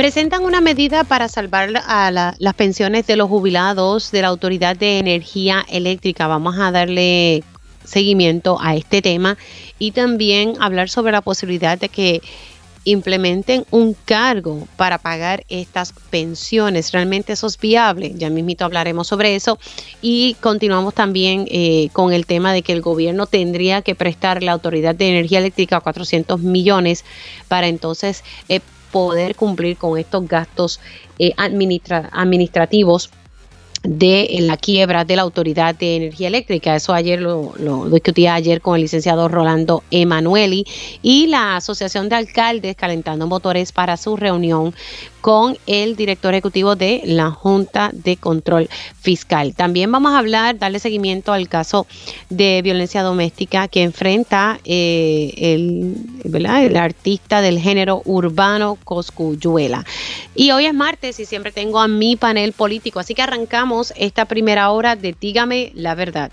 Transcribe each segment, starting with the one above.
Presentan una medida para salvar a las pensiones de los jubilados de la Autoridad de Energía Eléctrica. Vamos a darle seguimiento a este tema y también hablar sobre la posibilidad de que implementen un cargo para pagar estas pensiones. ¿Realmente eso es viable? Ya mismito hablaremos sobre eso. Y continuamos también eh, con el tema de que el gobierno tendría que prestar la Autoridad de Energía Eléctrica 400 millones para entonces eh, poder cumplir con estos gastos eh, administrativos de la quiebra de la Autoridad de Energía Eléctrica. Eso ayer lo, lo discutí ayer con el licenciado Rolando Emanueli y la Asociación de Alcaldes Calentando Motores para su reunión con el director ejecutivo de la Junta de Control Fiscal. También vamos a hablar, darle seguimiento al caso de violencia doméstica que enfrenta eh, el, el artista del género urbano Coscuyuela. Y hoy es martes y siempre tengo a mi panel político, así que arrancamos esta primera hora de Dígame la verdad.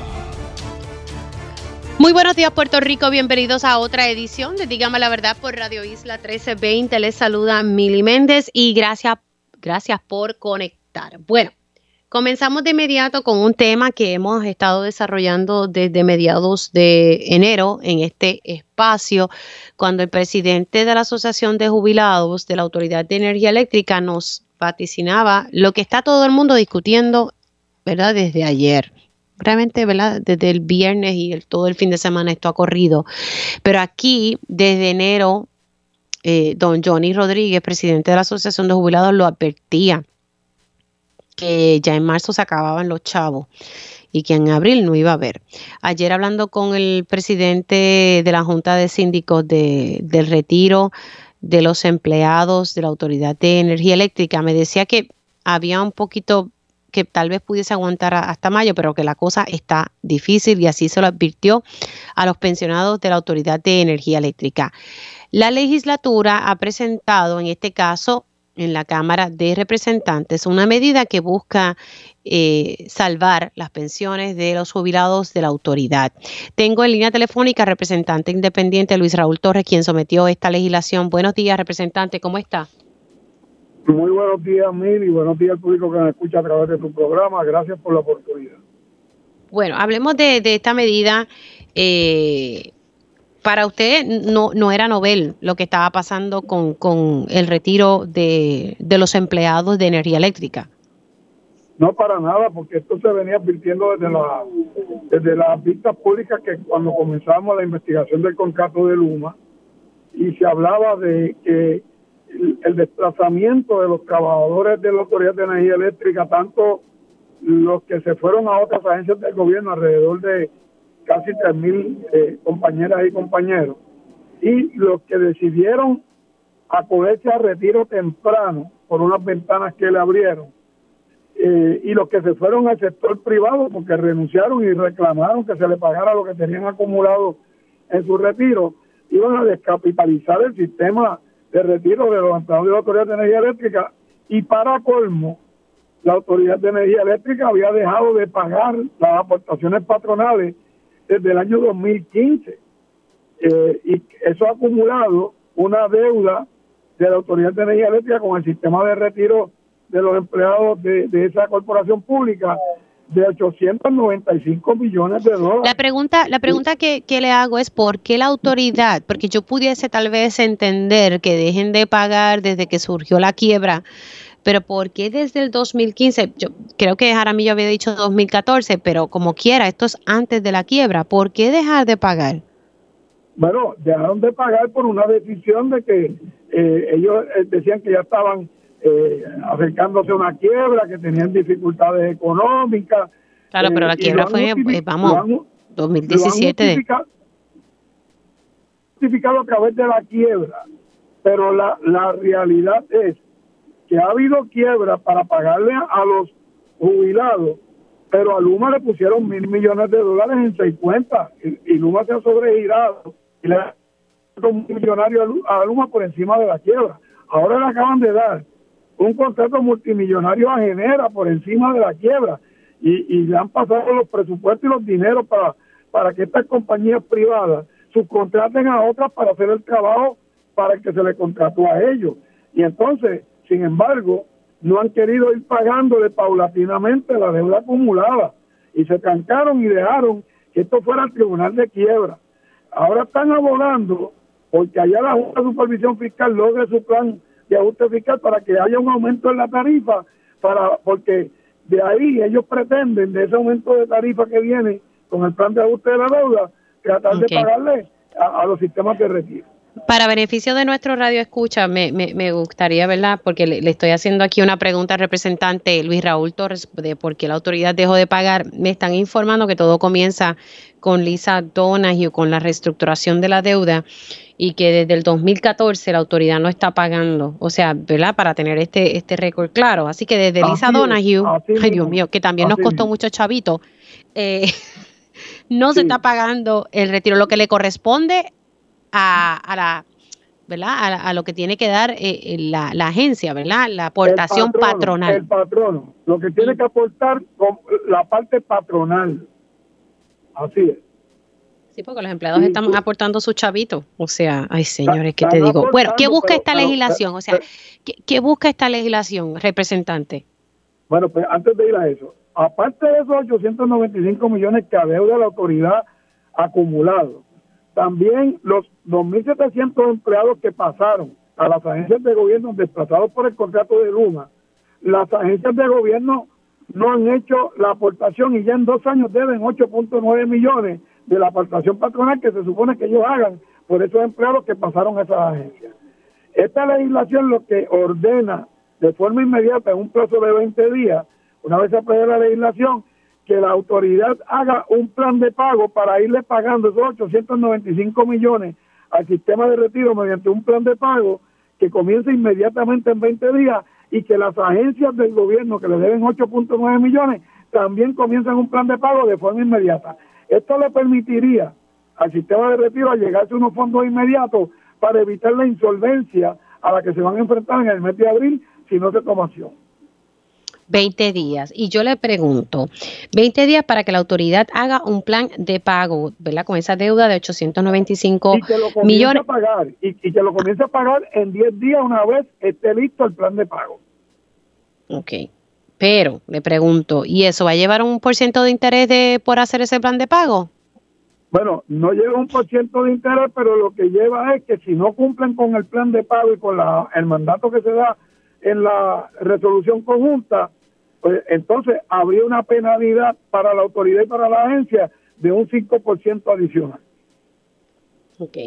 Muy buenos días Puerto Rico, bienvenidos a otra edición de Dígame la Verdad por Radio Isla 1320. Les saluda Mili Méndez y gracias, gracias por conectar. Bueno, comenzamos de inmediato con un tema que hemos estado desarrollando desde mediados de enero en este espacio, cuando el presidente de la Asociación de Jubilados de la Autoridad de Energía Eléctrica nos vaticinaba lo que está todo el mundo discutiendo, ¿verdad? Desde ayer realmente, ¿verdad? Desde el viernes y todo el fin de semana esto ha corrido. Pero aquí, desde enero, eh, don Johnny Rodríguez, presidente de la Asociación de Jubilados, lo advertía que ya en marzo se acababan los chavos y que en abril no iba a haber. Ayer hablando con el presidente de la Junta de Síndicos del retiro de los empleados de la Autoridad de Energía Eléctrica, me decía que había un poquito que tal vez pudiese aguantar hasta mayo, pero que la cosa está difícil y así se lo advirtió a los pensionados de la Autoridad de Energía Eléctrica. La legislatura ha presentado en este caso en la Cámara de Representantes una medida que busca eh, salvar las pensiones de los jubilados de la autoridad. Tengo en línea telefónica representante independiente Luis Raúl Torres, quien sometió esta legislación. Buenos días, representante, ¿cómo está? Muy buenos días, Mil, y buenos días al público que nos escucha a través de tu programa. Gracias por la oportunidad. Bueno, hablemos de, esta medida. Eh, para usted no, no era novel lo que estaba pasando con, con el retiro de, de los empleados de energía eléctrica. No para nada, porque esto se venía advirtiendo desde, la, desde las vistas públicas que cuando comenzamos la investigación del contrato de Luma y se hablaba de que el desplazamiento de los trabajadores de la Autoridad de Energía Eléctrica, tanto los que se fueron a otras agencias del gobierno, alrededor de casi 3.000 eh, compañeras y compañeros, y los que decidieron acogerse a retiro temprano por unas ventanas que le abrieron, eh, y los que se fueron al sector privado porque renunciaron y reclamaron que se le pagara lo que tenían acumulado en su retiro, iban a descapitalizar el sistema de retiro de los empleados de la Autoridad de Energía Eléctrica. Y para colmo, la Autoridad de Energía Eléctrica había dejado de pagar las aportaciones patronales desde el año 2015 eh, y eso ha acumulado una deuda de la Autoridad de Energía Eléctrica con el sistema de retiro de los empleados de, de esa corporación pública de 895 millones de dólares. La pregunta, la pregunta que, que, le hago es ¿por qué la autoridad? Porque yo pudiese tal vez entender que dejen de pagar desde que surgió la quiebra, pero ¿por qué desde el 2015? Yo creo que Jaramillo había dicho 2014, pero como quiera, esto es antes de la quiebra. ¿Por qué dejar de pagar? Bueno, dejaron de pagar por una decisión de que eh, ellos eh, decían que ya estaban eh, acercándose a una quiebra, que tenían dificultades económicas. Claro, pero la eh, quiebra fue, eh, vamos, 2017. Justificado a través de la quiebra, pero la, la realidad es que ha habido quiebra para pagarle a los jubilados, pero a Luma le pusieron mil millones de dólares en seis cuentas y, Luma se ha sobregirado y le ha un millonario a Luma por encima de la quiebra. Ahora le acaban de dar un contrato multimillonario a Genera por encima de la quiebra y, y le han pasado los presupuestos y los dineros para, para que estas compañías privadas subcontraten a otras para hacer el trabajo para que se le contrató a ellos. Y entonces, sin embargo, no han querido ir pagándole paulatinamente la deuda acumulada y se trancaron y dejaron que esto fuera el tribunal de quiebra. Ahora están abogando porque allá la Junta de Supervisión Fiscal logre su plan de ajuste fiscal para que haya un aumento en la tarifa, para porque de ahí ellos pretenden, de ese aumento de tarifa que viene con el plan de ajuste de la deuda, tratar de pagarle a los sistemas de retiro. Para beneficio de nuestro radio escucha, me, me, gustaría, ¿verdad? Porque le, estoy haciendo aquí una pregunta al representante Luis Raúl Torres de por qué la autoridad dejó de pagar. Me están informando que todo comienza con Lisa Donahue, con la reestructuración de la deuda y que desde el 2014 la autoridad no está pagando, o sea, ¿verdad? Para tener este este récord claro. Así que desde Lisa Donahue, ay Dios mío, que también nos costó mucho chavito, eh, no se está pagando el retiro, lo que le corresponde a, la ¿verdad? A, lo que tiene que dar eh, eh, la, la, agencia, ¿verdad? La aportación patronal. El patrono, lo que tiene que aportar con la parte patronal. Así es. Sí, porque los empleados están aportando su chavito. O sea, ay señores, ¿qué te digo? Bueno, ¿qué busca esta legislación? O sea, ¿qué, ¿qué, busca esta legislación, representante? Bueno, pues antes de ir a eso, aparte de esos 895 millones que adeuda la autoridad acumulado, también los 2.700 empleados que pasaron a las agencias de gobierno desplazados por el contrato de Luma, las agencias de gobierno no han hecho la aportación y ya en dos años deben 8.9 millones de la aportación patronal que se supone que ellos hagan por esos empleados que pasaron a esas agencias. Esta legislación lo que ordena de forma inmediata en un plazo de 20 días, una vez apruebe la legislación, que la autoridad haga un plan de pago para irle pagando esos 895 millones al sistema de retiro mediante un plan de pago que comience inmediatamente en 20 días y que las agencias del gobierno que le deben 8.9 millones también comiencen un plan de pago de forma inmediata. Esto le permitiría al sistema de retiro llegarse a unos fondos inmediatos para evitar la insolvencia a la que se van a enfrentar en el mes de abril si no se toma acción. 20 días. Y yo le pregunto, 20 días para que la autoridad haga un plan de pago, ¿verdad? Con esa deuda de 895 y que lo millones. A pagar, y, que lo comience a pagar en 10 días una vez esté listo el plan de pago. Ok. Pero le pregunto, ¿y eso va a llevar un por ciento de interés de, por hacer ese plan de pago? Bueno, no lleva un por ciento de interés, pero lo que lleva es que si no cumplen con el plan de pago y con la, el mandato que se da en la resolución conjunta, pues entonces habría una penalidad para la autoridad y para la agencia de un 5% adicional. Ok.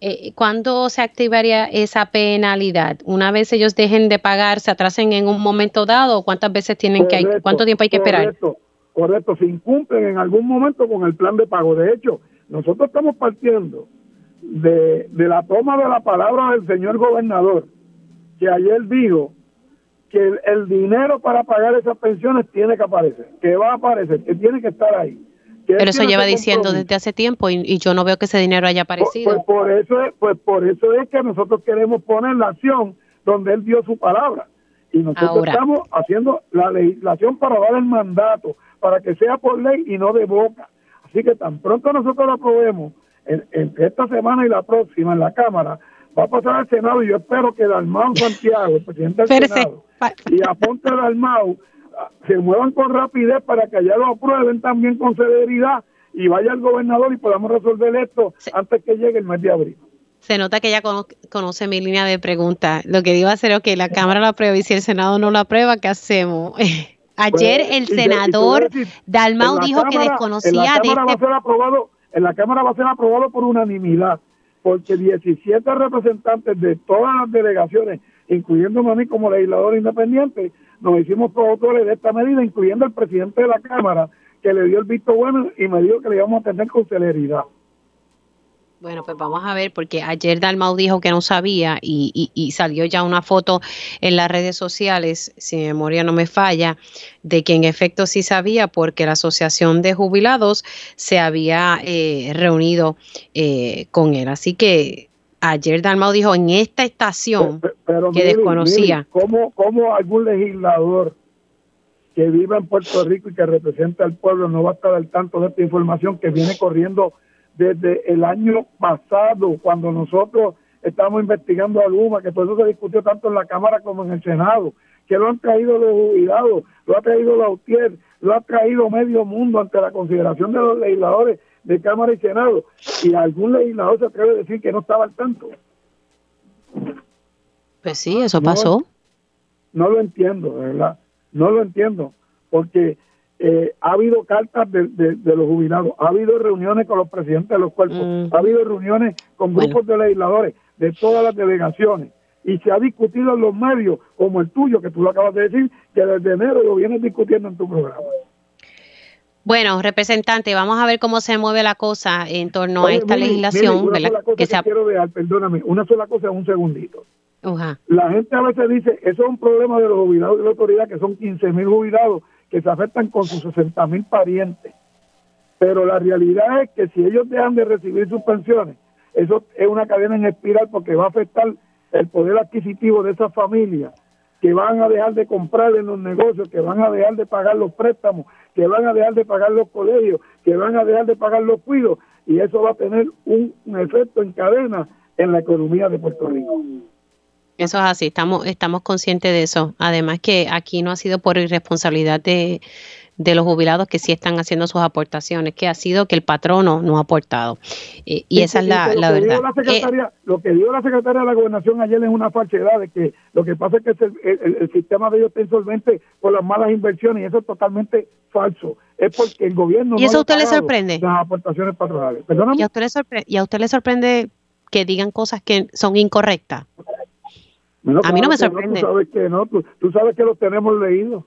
Eh, ¿Cuándo se activaría esa penalidad? ¿Una vez ellos dejen de pagar, se atrasen en un momento dado? ¿O ¿Cuántas veces tienen que, cuánto tiempo hay que esperar? Correcto, correcto. Se incumplen en algún momento con el plan de pago. De hecho, nosotros estamos partiendo de, de la toma de la palabra del señor gobernador, que ayer dijo que el, dinero para pagar esas pensiones tiene que aparecer, que va a aparecer, que tiene que estar ahí. Pero eso lleva diciendo desde hace tiempo y, yo no veo que ese dinero haya aparecido. Pues, por eso es, pues por eso es que nosotros queremos poner la acción donde él dio su palabra y nosotros estamos haciendo la legislación para dar el mandato, para que sea por ley y no de boca. Así que tan pronto nosotros lo aprobemos entre esta semana y la próxima en la Cámara, va a pasar al Senado y yo espero que Dalmau Santiago, el presidente del Senado, y Aponte Dalmau ah, se muevan con rapidez para que allá lo aprueben también con celeridad y vaya el gobernador y podamos resolver esto antes que llegue el mes de abril. Se nota que ya conoce mi línea de preguntas. Lo que digo a es que la Cámara lo aprueba y si el Senado no lo aprueba, ¿qué hacemos? Ayer pues, el senador Dalmau dijo que desconocía de este... aprobado, en la Cámara va a ser aprobado por unanimidad porque 17 representantes de todas las delegaciones, incluyendo a mí como legislador independiente, nos hicimos productores de esta medida, incluyendo el presidente de la Cámara, que le dio el visto bueno y me dijo que le íbamos a tener con celeridad. Bueno, pues vamos a ver, porque ayer Dalmau dijo que no sabía y, salió ya una foto en las redes sociales, si mi memoria no me falla, de que en efecto sí sabía, porque la Asociación de Jubilados se había eh, reunido eh, con él. Así que ayer Dalmau dijo en esta estación que desconocía. ¿cómo, ¿Cómo algún legislador que viva en Puerto Rico y que representa al pueblo no va a estar al tanto de esta información que viene corriendo? Desde el año pasado, cuando nosotros estamos investigando a Luma, que por eso se discutió tanto en la Cámara como en el Senado, que lo han traído los jubilados, lo ha traído la UTIER, lo ha traído medio mundo ante la consideración de los legisladores de Cámara y Senado, y algún legislador se atreve a decir que no estaba al tanto. Pues sí, eso pasó. No, lo entiendo, verdad. No lo entiendo, porque eh, ha habido cartas de, los jubilados, ha habido reuniones con los presidentes de los cuerpos, mm. ha habido reuniones con grupos de legisladores de todas las delegaciones y se ha discutido en los medios, como el tuyo, que tú lo acabas de decir, que desde enero lo vienes discutiendo en tu programa. Bueno, representante, vamos a ver cómo se mueve la cosa en torno a esta legislación. una sola cosa que, quiero dejar, perdóname, una sola cosa, un segundito. La gente a veces dice, eso es un problema de los jubilados de la autoridad, que son 15 mil jubilados que se afectan con sus 60 mil parientes. Pero la realidad es que si ellos dejan de recibir sus pensiones, eso es una cadena en espiral porque va a afectar el poder adquisitivo de esas familias que van a dejar de comprar en los negocios, que van a dejar de pagar los préstamos, que van a dejar de pagar los colegios, que van a dejar de pagar los cuidos, y eso va a tener un efecto en cadena en la economía de Puerto Rico. Eso es así, estamos, estamos conscientes de eso. Además que aquí no ha sido por irresponsabilidad de, los jubilados que sí están haciendo sus aportaciones, que ha sido que el patrono no ha aportado. Eh, y esa es la, verdad. Eh, lo que dijo la secretaria de la gobernación ayer es una falsedad, de que lo que pasa es que el, sistema de ellos está insolvente por las malas inversiones y eso es totalmente falso. Es porque el gobierno... ¿Y eso a usted le sorprende? Las aportaciones patronales. ¿Y a, usted le sorprende, ¿Y a usted le sorprende que digan cosas que son incorrectas? A mí no me sorprende. tú sabes que no, tú, sabes que lo tenemos leído.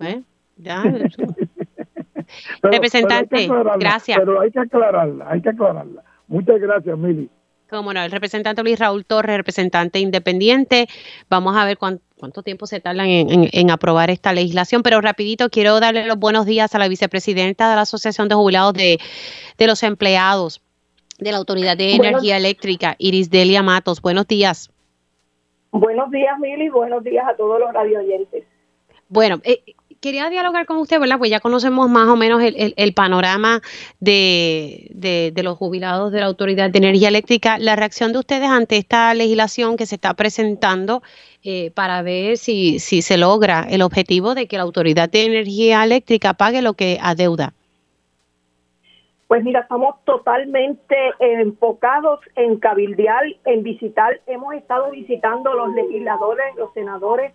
¿Eh? Ya. representante, gracias. Pero hay que aclararla, hay que aclararla. Muchas gracias, Mili. Cómo no, el representante Luis Raúl Torres, representante independiente. Vamos a ver cuánto, tiempo se tardan en, aprobar esta legislación, pero rapidito quiero darle los buenos días a la vicepresidenta de la Asociación de Jubilados de, de los Empleados de la Autoridad de Energía Eléctrica, Iris Delia Matos. Buenos días. Buenos días, Mili, buenos días a todos los radioyentes. Bueno, eh, quería dialogar con usted, ¿verdad? Pues ya conocemos más o menos el, panorama de, de, los jubilados de la Autoridad de Energía Eléctrica. La reacción de ustedes ante esta legislación que se está presentando eh, para ver si, si se logra el objetivo de que la Autoridad de Energía Eléctrica pague lo que adeuda. Pues mira, estamos totalmente enfocados en cabildear, en visitar. Hemos estado visitando los legisladores, los senadores,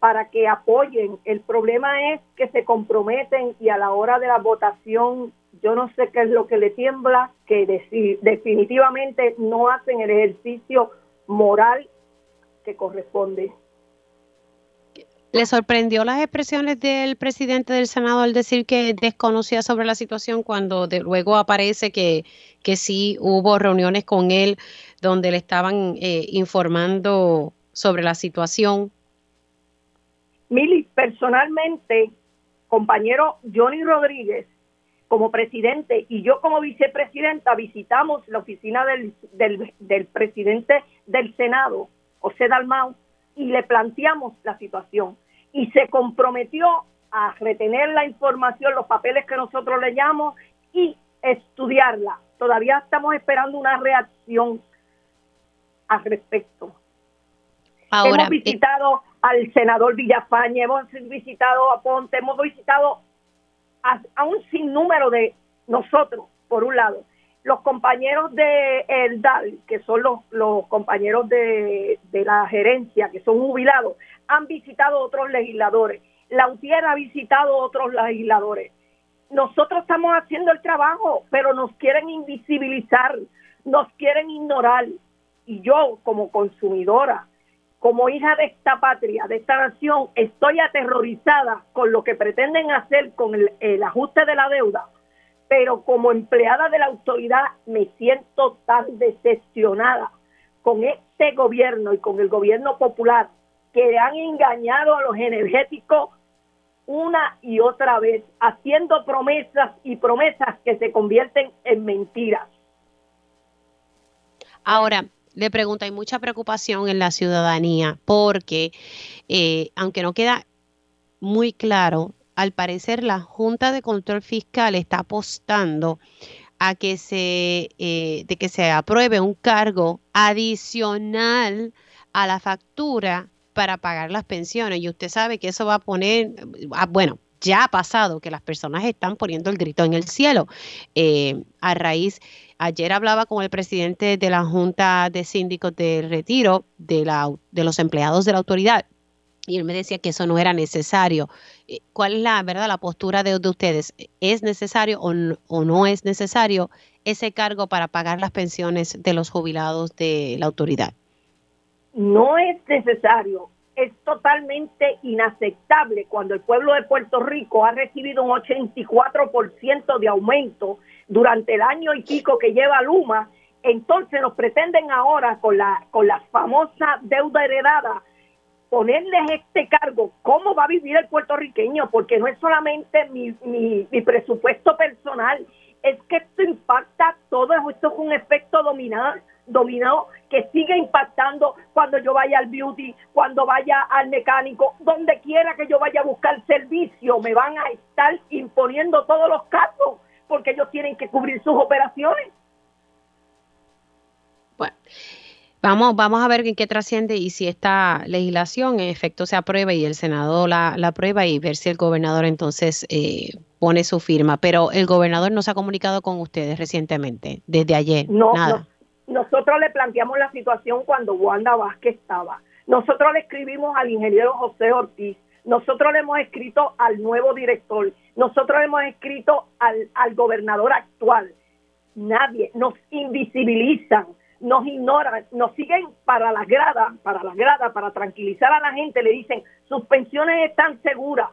para que apoyen. El problema es que se comprometen y a la hora de la votación, yo no sé qué es lo que le tiembla, que definitivamente no hacen el ejercicio moral que corresponde. ¿Le sorprendió las expresiones del presidente del Senado al decir que desconocía sobre la situación cuando de luego aparece que, que sí hubo reuniones con él donde le estaban eh, informando sobre la situación? Mili, personalmente, compañero Johnny Rodríguez, como presidente y yo como vicepresidenta visitamos la oficina del, del, del presidente del Senado, José Dalmau, y le planteamos la situación y se comprometió a retener la información, los papeles que nosotros le llamamos y estudiarla. Todavía estamos esperando una reacción al respecto. hemos eh, visitado al senador Villafaña, hemos visitado a Ponte, hemos visitado a, un sinnúmero de nosotros, por un lado. Los compañeros de el DAL, que son los, los compañeros de, de la gerencia, que son jubilados, han visitado otros legisladores, la UTIER ha visitado otros legisladores. Nosotros estamos haciendo el trabajo, pero nos quieren invisibilizar, nos quieren ignorar. Y yo, como consumidora, como hija de esta patria, de esta nación, estoy aterrorizada con lo que pretenden hacer con el, ajuste de la deuda, pero como empleada de la autoridad me siento tan decepcionada con este gobierno y con el gobierno popular que han engañado a los energéticos una y otra vez, haciendo promesas y promesas que se convierten en mentiras. Ahora, le pregunto, hay mucha preocupación en la ciudadanía porque, eh, aunque no queda muy claro, al parecer la Junta de Control Fiscal está apostando a que se, eh, de que se apruebe un cargo adicional a la factura para pagar las pensiones. Y usted sabe que eso va a poner, ah, bueno, ya ha pasado que las personas están poniendo el grito en el cielo. Eh, a raíz, ayer hablaba con el presidente de la Junta de Síndicos de Retiro de, la, de los empleados de la autoridad y él me decía que eso no era necesario. Eh, ¿Cuál es la verdad la postura de, ustedes? ¿Es necesario o no, es necesario ese cargo para pagar las pensiones de los jubilados de la autoridad? No es necesario. Es totalmente inaceptable cuando el pueblo de Puerto Rico ha recibido un 84% de aumento durante el año y pico que lleva Luma. Entonces nos pretenden ahora con la, con la famosa deuda heredada ponerles este cargo, ¿cómo va a vivir el puertorriqueño? Porque no es solamente mi, mi, presupuesto personal, es que esto impacta todo, esto es un efecto dominado, dominado que sigue impactando cuando yo vaya al beauty, cuando vaya al mecánico, donde quiera que yo vaya a buscar servicio, me van a estar imponiendo todos los casos porque ellos tienen que cubrir sus operaciones. Bueno. Vamos, vamos a ver en qué trasciende y si esta legislación en efecto se aprueba y el Senado la, aprueba y ver si el gobernador entonces eh, pone su firma. Pero el gobernador no se ha comunicado con ustedes recientemente, desde ayer. No, nada. Nosotros le planteamos la situación cuando Wanda Vázquez estaba. Nosotros le escribimos al ingeniero José Ortiz. Nosotros le hemos escrito al nuevo director. Nosotros le hemos escrito al, al gobernador actual. Nadie nos invisibilizan nos ignoran, nos siguen para las gradas, para las gradas, para tranquilizar a la gente, le dicen, sus pensiones están seguras.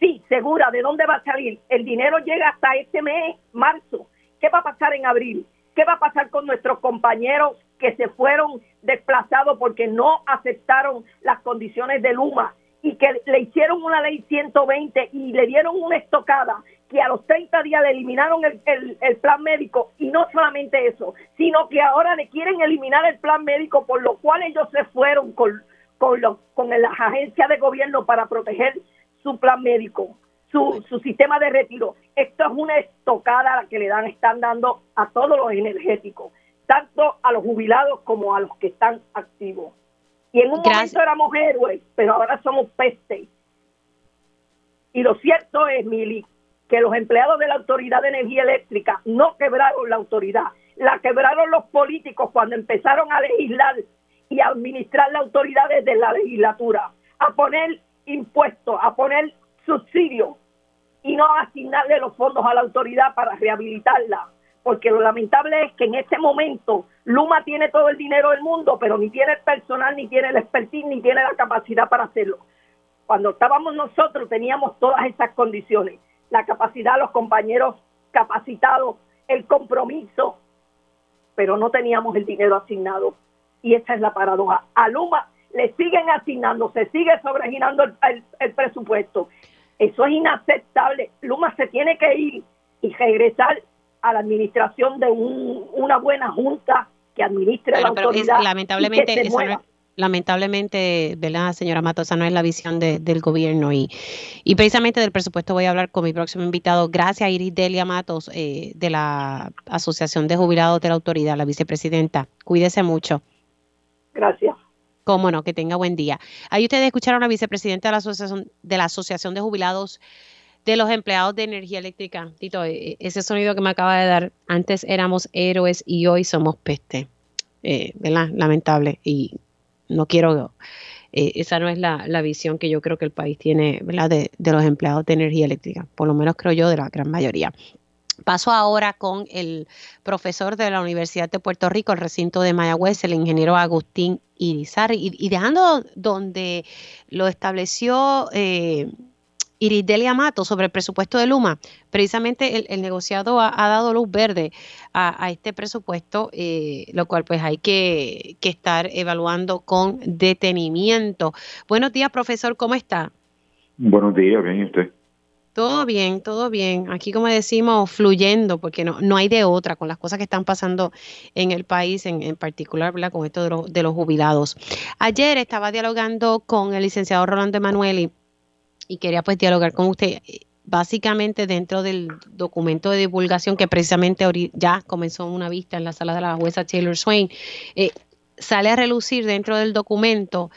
Sí, segura, ¿de dónde va a salir? El dinero llega hasta este mes, marzo. ¿Qué va a pasar en abril? ¿Qué va a pasar con nuestros compañeros que se fueron desplazados porque no aceptaron las condiciones de Luma y que le hicieron una ley 120 y le dieron una estocada que a los 30 días le eliminaron el, plan médico y no solamente eso, sino que ahora le quieren eliminar el plan médico por lo cual ellos se fueron con, con, con las agencias de gobierno para proteger su plan médico, su, su sistema de retiro. Esto es una estocada que le dan, están dando a todos los energéticos, tanto a los jubilados como a los que están activos. Y en un momento éramos héroes, pero ahora somos peste. Y lo cierto es, Mili, que los empleados de la Autoridad de Energía Eléctrica no quebraron la autoridad, la quebraron los políticos cuando empezaron a legislar y a administrar la autoridad desde la legislatura, a poner impuestos, a poner subsidios y no asignarle los fondos a la autoridad para rehabilitarla. Porque lo lamentable es que en este momento Luma tiene todo el dinero del mundo, pero ni tiene el personal, ni tiene el expertise, ni tiene la capacidad para hacerlo. Cuando estábamos nosotros teníamos todas esas condiciones la capacidad, los compañeros capacitados, el compromiso, pero no teníamos el dinero asignado. Y esa es la paradoja. A Luma le siguen asignando, se sigue sobregirando el, presupuesto. Eso es inaceptable. Luma se tiene que ir y regresar a la administración de una buena junta que administre la autoridad. lamentablemente, eso lamentablemente, ¿verdad, señora Mato? Esa no es la visión del gobierno y, y precisamente del presupuesto voy a hablar con mi próximo invitado. Gracias, Iris Delia Matos, eh, de la Asociación de Jubilados de la Autoridad, la vicepresidenta. Cuídese mucho. Gracias. Cómo no, que tenga buen día. Ahí ustedes escucharon a la vicepresidenta de la Asociación de, la Asociación de Jubilados de los Empleados de Energía Eléctrica. Tito, e, ese sonido que me acaba de dar, antes éramos héroes y hoy somos peste. Eh, ¿verdad? Lamentable. Y no quiero, eh, esa no es la, visión que yo creo que el país tiene De, de los empleados de energía eléctrica, por lo menos creo yo de la gran mayoría. Paso ahora con el profesor de la Universidad de Puerto Rico, el recinto de Mayagüez, el ingeniero Agustín Irizarry, y, dejando donde lo estableció eh, Iridelia Mato sobre el presupuesto de Luma. Precisamente el, negociado ha, dado luz verde a, este presupuesto, eh, lo cual pues hay que, que, estar evaluando con detenimiento. Buenos días, profesor, ¿cómo está? Buenos días, bien, ¿y usted? Todo bien, todo bien. Aquí, como decimos, fluyendo, porque no, no hay de otra con las cosas que están pasando en el país, en, en particular, ¿verdad? Con esto de, los, de los jubilados. Ayer estaba dialogando con el licenciado Rolando Emanueli y quería pues dialogar con usted. Básicamente dentro del documento de divulgación que precisamente ya comenzó una vista en la sala de la jueza Taylor Swain, eh, sale a relucir dentro del documento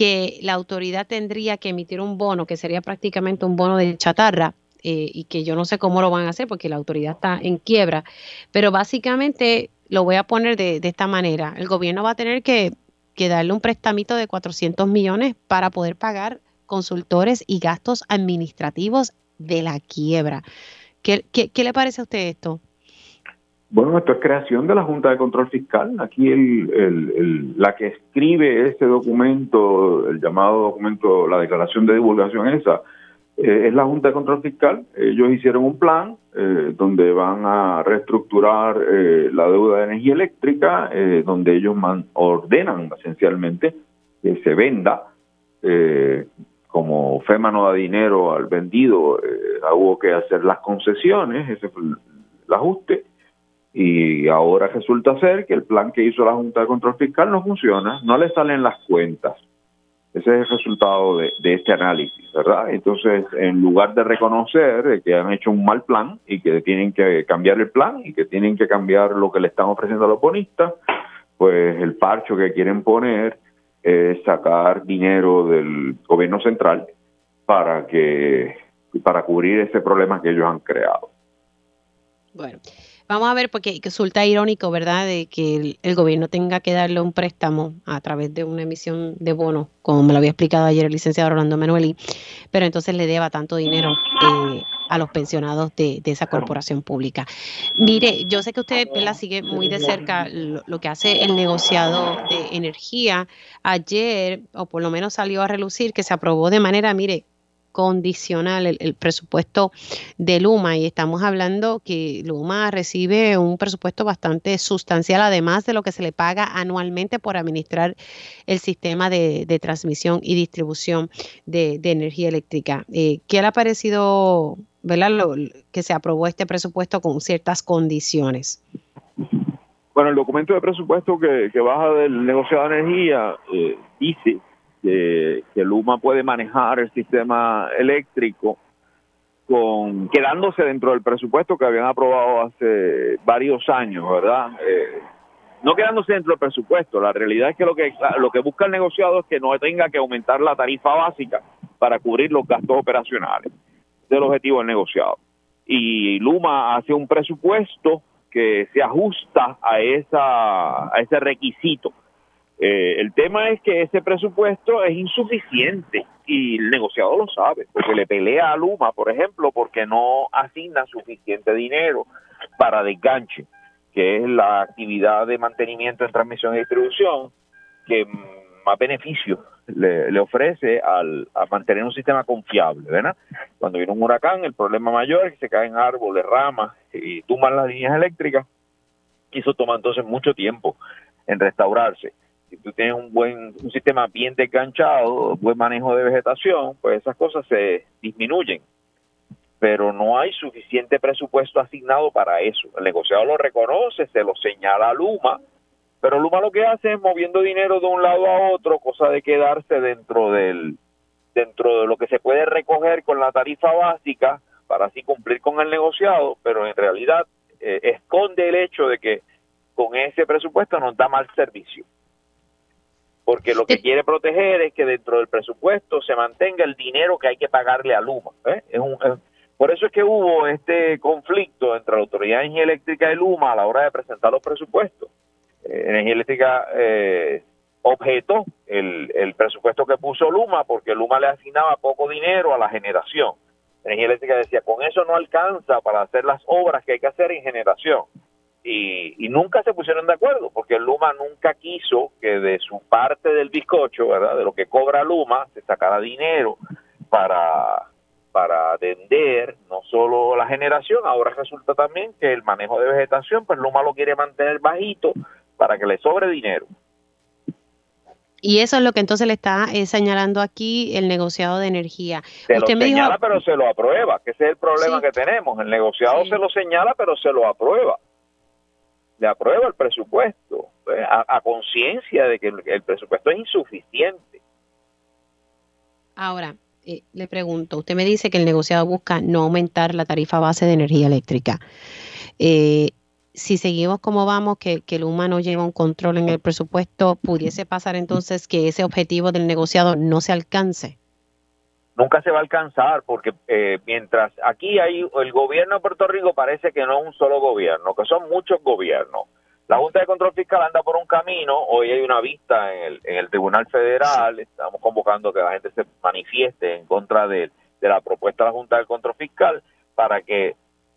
que la autoridad tendría que emitir un bono, que sería prácticamente un bono de chatarra, eh, y que yo no sé cómo lo van a hacer porque la autoridad está en quiebra, pero básicamente lo voy a poner de, esta manera. El gobierno va a tener que, que darle un prestamito de 400 millones para poder pagar consultores y gastos administrativos de la quiebra. ¿Qué, qué, le parece a usted esto? Bueno, esto es creación de la Junta de Control Fiscal. Aquí el, el, la que escribe este documento, el llamado documento, la declaración de divulgación esa, eh, es la Junta de Control Fiscal. Ellos hicieron un plan eh, donde van a reestructurar eh, la deuda de energía eléctrica, donde ellos ordenan esencialmente que se venda como FEMA no da dinero al vendido, eh, hubo que hacer las concesiones, ese el, ajuste, y ahora resulta ser que el plan que hizo la Junta de Control Fiscal no funciona, no le salen las cuentas. Ese es el resultado de, este análisis, ¿verdad? Entonces, en lugar de reconocer que han hecho un mal plan y que tienen que cambiar el plan y que tienen que cambiar lo que le están ofreciendo a los bonistas, pues el parcho que quieren poner es sacar dinero del gobierno central para que para cubrir ese problema que ellos han creado. Bueno, vamos a ver porque resulta irónico, ¿verdad?, de que el, gobierno tenga que darle un préstamo a través de una emisión de bonos, como me lo había explicado ayer el licenciado Rolando Manueli, pero entonces le deba tanto dinero eh, a los pensionados de, esa corporación pública. Mire, yo sé que usted la sigue muy de cerca lo, que hace el negociado de energía. Ayer, o por lo menos salió a relucir, que se aprobó de manera, mire, condicional el, presupuesto de Luma y estamos hablando que Luma recibe un presupuesto bastante sustancial además de lo que se le paga anualmente por administrar el sistema de, transmisión y distribución de, energía eléctrica. Eh, ¿Qué le ha parecido ¿verdad? que se aprobó este presupuesto con ciertas condiciones? Bueno, el documento de presupuesto que, baja del negociado de energía eh, dice que, Luma puede manejar el sistema eléctrico con quedándose dentro del presupuesto que habían aprobado hace varios años, ¿verdad? Eh, no quedándose dentro del presupuesto. La realidad es que lo que lo que busca el negociado es que no tenga que aumentar la tarifa básica para cubrir los gastos operacionales del objetivo del negociado. Y Luma hace un presupuesto que se ajusta a esa a ese requisito eh, el tema es que ese presupuesto es insuficiente y el negociador lo sabe, porque le pelea a Luma, por ejemplo, porque no asigna suficiente dinero para desganche, que es la actividad de mantenimiento en transmisión y distribución que más beneficio le, ofrece al, a mantener un sistema confiable, ¿verdad? Cuando viene un huracán, el problema mayor es que se caen árboles, ramas y tumban las líneas eléctricas y eso toma entonces mucho tiempo en restaurarse si tú tienes un buen un sistema bien desganchado, buen manejo de vegetación, pues esas cosas se disminuyen. Pero no hay suficiente presupuesto asignado para eso. El negociado lo reconoce, se lo señala a Luma, pero Luma lo que hace es moviendo dinero de un lado a otro, cosa de quedarse dentro del dentro de lo que se puede recoger con la tarifa básica para así cumplir con el negociado, pero en realidad eh, esconde el hecho de que con ese presupuesto nos da mal servicio porque lo que quiere proteger es que dentro del presupuesto se mantenga el dinero que hay que pagarle a Luma. ¿eh? Es un, por eso es que hubo este conflicto entre la Autoridad de Energía Eléctrica y Luma a la hora de presentar los presupuestos. Eh, Energía Eléctrica eh, objetó el, el presupuesto que puso Luma porque Luma le asignaba poco dinero a la generación. Energía Eléctrica decía, con eso no alcanza para hacer las obras que hay que hacer en generación y, nunca se pusieron de acuerdo porque Luma nunca quiso que de su parte del bizcocho, ¿verdad? De lo que cobra Luma se sacara dinero para para atender no solo la generación, ahora resulta también que el manejo de vegetación, pues Luma lo quiere mantener bajito para que le sobre dinero. Y eso es lo que entonces le está eh, señalando aquí el negociado de energía. Se lo señala, pero se lo aprueba, que ese es el problema que tenemos. El negociado se lo señala, pero se lo aprueba. Le aprueba el presupuesto, pues, a, conciencia de que el, presupuesto es insuficiente. Ahora, eh, le pregunto, usted me dice que el negociado busca no aumentar la tarifa base de energía eléctrica. Eh, si seguimos como vamos, que, el humano lleva un control en el presupuesto, pudiese pasar entonces que ese objetivo del negociado no se alcance. Nunca se va a alcanzar porque eh, mientras aquí hay el gobierno de Puerto Rico parece que no es un solo gobierno, que son muchos gobiernos. La Junta de Control Fiscal anda por un camino, hoy hay una vista en el, en el Tribunal Federal, estamos convocando que la gente se manifieste en contra de, de la propuesta de la Junta de Control Fiscal para que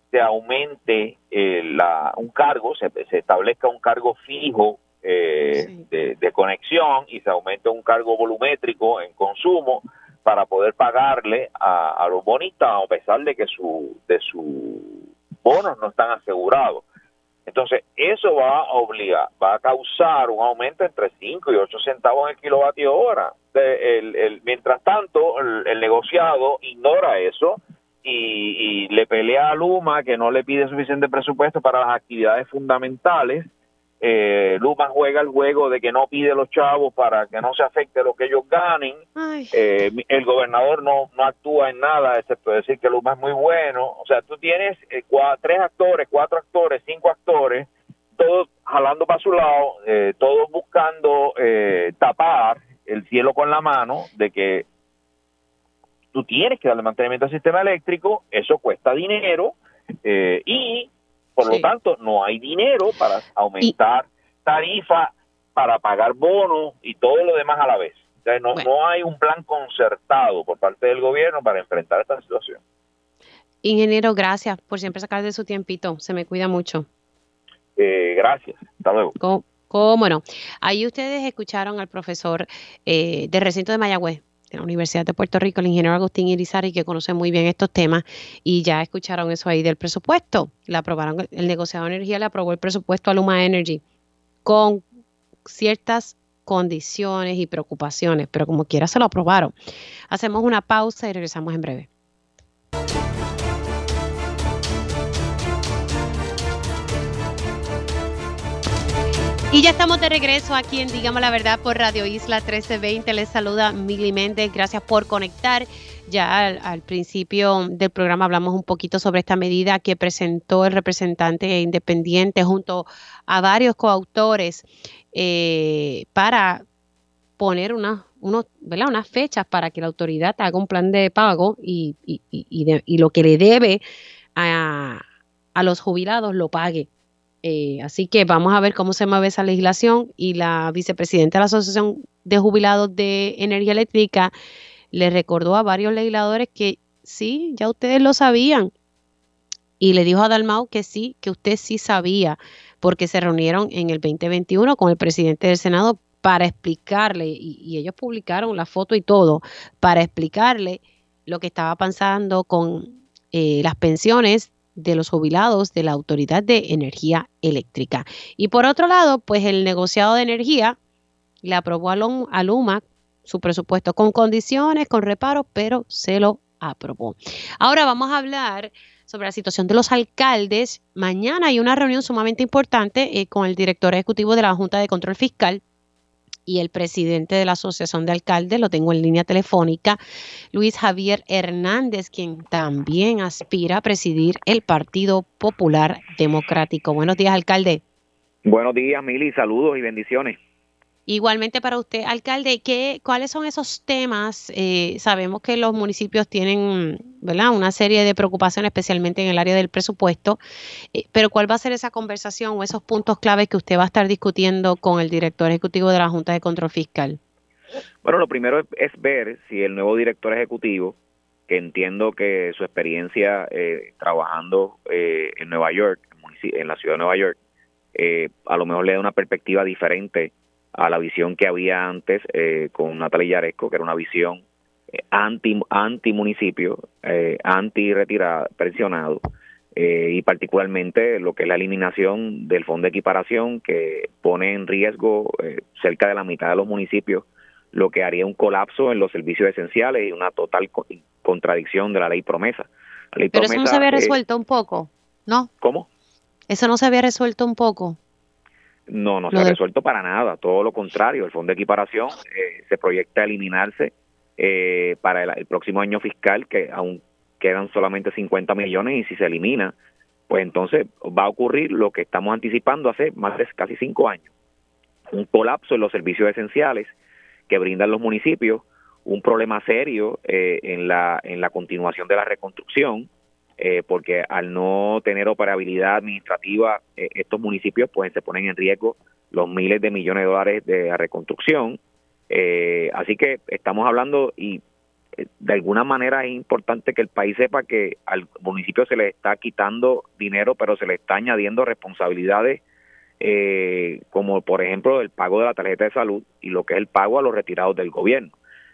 se aumente eh, la, un cargo, se, establezca un cargo fijo eh, de, conexión y se aumente un cargo volumétrico en consumo para poder pagarle a, los bonistas a pesar de que su, de sus bonos no están asegurados. Entonces, eso va a obligar, va a causar un aumento entre 5 y 8 centavos en el kilovatio hora. El, el, mientras tanto, el negociado ignora eso y, le pelea a Luma que no le pide suficiente presupuesto para las actividades fundamentales. Eh, Luma juega el juego de que no pide los chavos para que no se afecte lo que ellos ganen. Eh, el gobernador no, no actúa en nada, excepto decir que Luma es muy bueno. O sea, tú tienes eh, tres actores, cuatro actores, cinco actores, todos jalando para su lado, eh, todos buscando tapar el cielo con la mano de que tú tienes que darle mantenimiento al sistema eléctrico, eso cuesta dinero eh, y por lo tanto no hay dinero para aumentar tarifa, para pagar bonos y todo lo demás a la vez. O sea, no, no hay un plan concertado por parte del gobierno para enfrentar esta situación. Ingeniero, gracias por siempre sacar de su tiempito. Se me cuida mucho. Eh, gracias. Hasta luego. ¿Cómo, no? Ahí ustedes escucharon al profesor eh, del recinto de Mayagüez, de la Universidad de Puerto Rico, el ingeniero Agustín Irizarry, que conoce muy bien estos temas, y ya escucharon eso ahí del presupuesto. Le aprobaron, el negociado de energía le aprobó el presupuesto a Luma Energy con ciertas condiciones y preocupaciones, pero como quiera se lo aprobaron. Hacemos una pausa y regresamos en breve. Y ya estamos de regreso aquí en Digamos la Verdad por Radio Isla 1320. Les saluda Mili Méndez. Gracias por conectar. Ya al, principio del programa hablamos un poquito sobre esta medida que presentó el representante independiente junto a varios coautores eh, para poner una, unos, unas fechas para que la autoridad haga un plan de pago y, y, lo que le debe a, a los jubilados lo pague. Eh, así que vamos a ver cómo se mueve esa legislación y la vicepresidenta de la Asociación de Jubilados de Energía Eléctrica le recordó a varios legisladores que sí, ya ustedes lo sabían. Y le dijo a Dalmau que sí, que usted sí sabía, porque se reunieron en el 2021 con el presidente del Senado para explicarle, y, ellos publicaron la foto y todo, para explicarle lo que estaba pasando con eh, las pensiones de los jubilados de la Autoridad de Energía Eléctrica. Y por otro lado, pues el negociado de energía le aprobó a Luma su presupuesto con condiciones, con reparos, pero se lo aprobó. Ahora vamos a hablar sobre la situación de los alcaldes. Mañana hay una reunión sumamente importante eh, con el director ejecutivo de la Junta de Control Fiscal, y el presidente de la Asociación de Alcaldes, lo tengo en línea telefónica, Luis Javier Hernández, quien también aspira a presidir el Partido Popular Democrático. Buenos días, alcalde. Buenos días, Mili, saludos y bendiciones. Igualmente para usted, alcalde, ¿qué, ¿cuáles son esos temas? Eh, sabemos que los municipios tienen ¿verdad? una serie de preocupaciones, especialmente en el área del presupuesto, eh, pero ¿cuál va a ser esa conversación o esos puntos claves que usted va a estar discutiendo con el director ejecutivo de la Junta de Control Fiscal? Bueno, lo primero es, ver si el nuevo director ejecutivo, que entiendo que su experiencia eh, trabajando en Nueva York, en la ciudad de Nueva York, a lo mejor le da una perspectiva diferente a la visión que había antes eh, con Natalia Yaresco, que era una visión anti, anti municipio, anti retirado, pensionado, y particularmente lo que es la eliminación del fondo de equiparación que pone en riesgo cerca de la mitad de los municipios lo que haría un colapso en los servicios esenciales y una total contradicción de la ley promesa. Pero eso no se había resuelto un poco, ¿no? ¿Cómo? Eso no se había resuelto un poco. No, no se ha resuelto para nada, todo lo contrario. El fondo de equiparación eh, se proyecta eliminarse eh, para el, próximo año fiscal, que aún quedan solamente 50 millones, y si se elimina, pues entonces va a ocurrir lo que estamos anticipando hace más de casi cinco años. Un colapso en los servicios esenciales que brindan los municipios, un problema serio eh, en, la, en la continuación de la reconstrucción, eh, porque al no tener operabilidad administrativa, eh, estos municipios pues se ponen en riesgo los miles de millones de dólares de la reconstrucción. así que estamos hablando y de alguna manera es importante que el país sepa que al municipio se le está quitando dinero, pero se le está añadiendo responsabilidades eh, como por ejemplo el pago de la tarjeta de salud y lo que es el pago a los retirados del gobierno,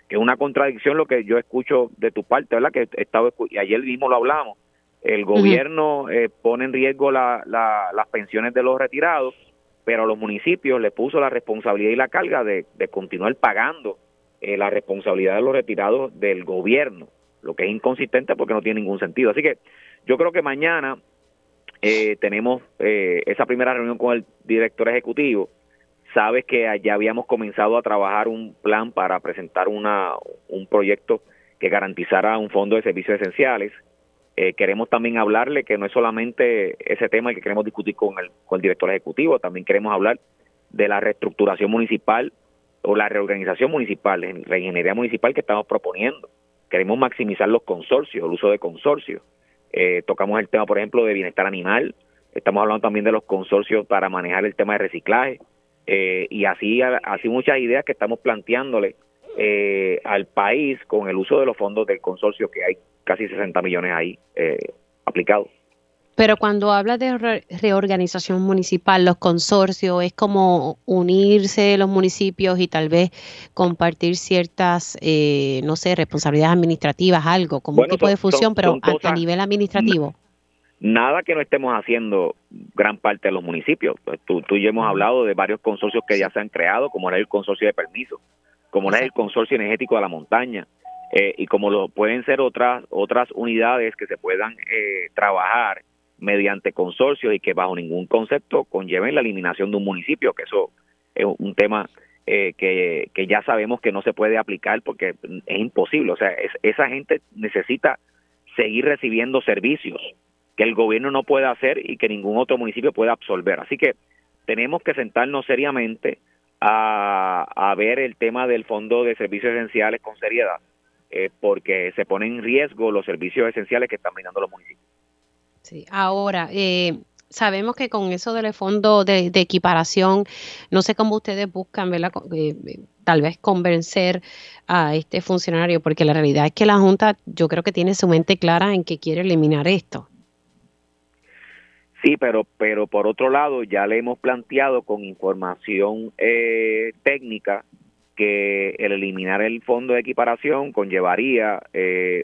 que es una contradicción lo que yo escucho de tu parte, ¿verdad? Que estaba y ayer mismo lo hablamos, el gobierno eh, pone en riesgo la, las pensiones de los retirados, pero a los municipios le puso la responsabilidad y la carga de, continuar pagando eh, la responsabilidad de los retirados del gobierno, lo que es inconsistente porque no tiene ningún sentido. Así que yo creo que mañana eh, tenemos eh, esa primera reunión con el director ejecutivo. Sabes que ya habíamos comenzado a trabajar un plan para presentar una, un proyecto que garantizara un fondo de servicios esenciales. Eh, queremos también hablarle que no es solamente ese tema el que queremos discutir con el, con el director ejecutivo, también queremos hablar de la reestructuración municipal o la reorganización municipal, la ingeniería municipal que estamos proponiendo. Queremos maximizar los consorcios, el uso de consorcios. Eh, tocamos el tema, por ejemplo, de bienestar animal. Estamos hablando también de los consorcios para manejar el tema de reciclaje. Eh, y así, así muchas ideas que estamos planteándole eh, al país con el uso de los fondos del consorcio, que hay casi 60 millones ahí aplicados. Pero cuando habla de reorganización municipal, los consorcios, es como unirse los municipios y tal vez compartir ciertas, eh, no sé, responsabilidades administrativas, algo, como un tipo de fusión, pero a, nivel administrativo. Nada que no estemos haciendo gran parte de los municipios. Pues tú, tú y yo hemos hablado de varios consorcios que ya se han creado, como era el consorcio de permiso, como era el consorcio energético de la montaña, eh, y como lo pueden ser otras otras unidades que se puedan eh, trabajar mediante consorcios y que bajo ningún concepto conlleven la eliminación de un municipio, que eso es un tema eh, que, ya sabemos que no se puede aplicar porque es imposible. O sea, esa gente necesita seguir recibiendo servicios que el gobierno no puede hacer y que ningún otro municipio puede absorber. Así que tenemos que sentarnos seriamente a, a ver el tema del Fondo de Servicios Esenciales con seriedad, eh, porque se ponen en riesgo los servicios esenciales que están brindando los municipios. Sí, ahora, eh, sabemos que con eso del fondo de, equiparación, no sé cómo ustedes buscan, ¿verdad? Eh, eh, tal vez convencer a este funcionario, porque la realidad es que la Junta yo creo que tiene su mente clara en que quiere eliminar esto. Sí, pero, pero por otro lado ya le hemos planteado con información técnica que el eliminar el fondo de equiparación conllevaría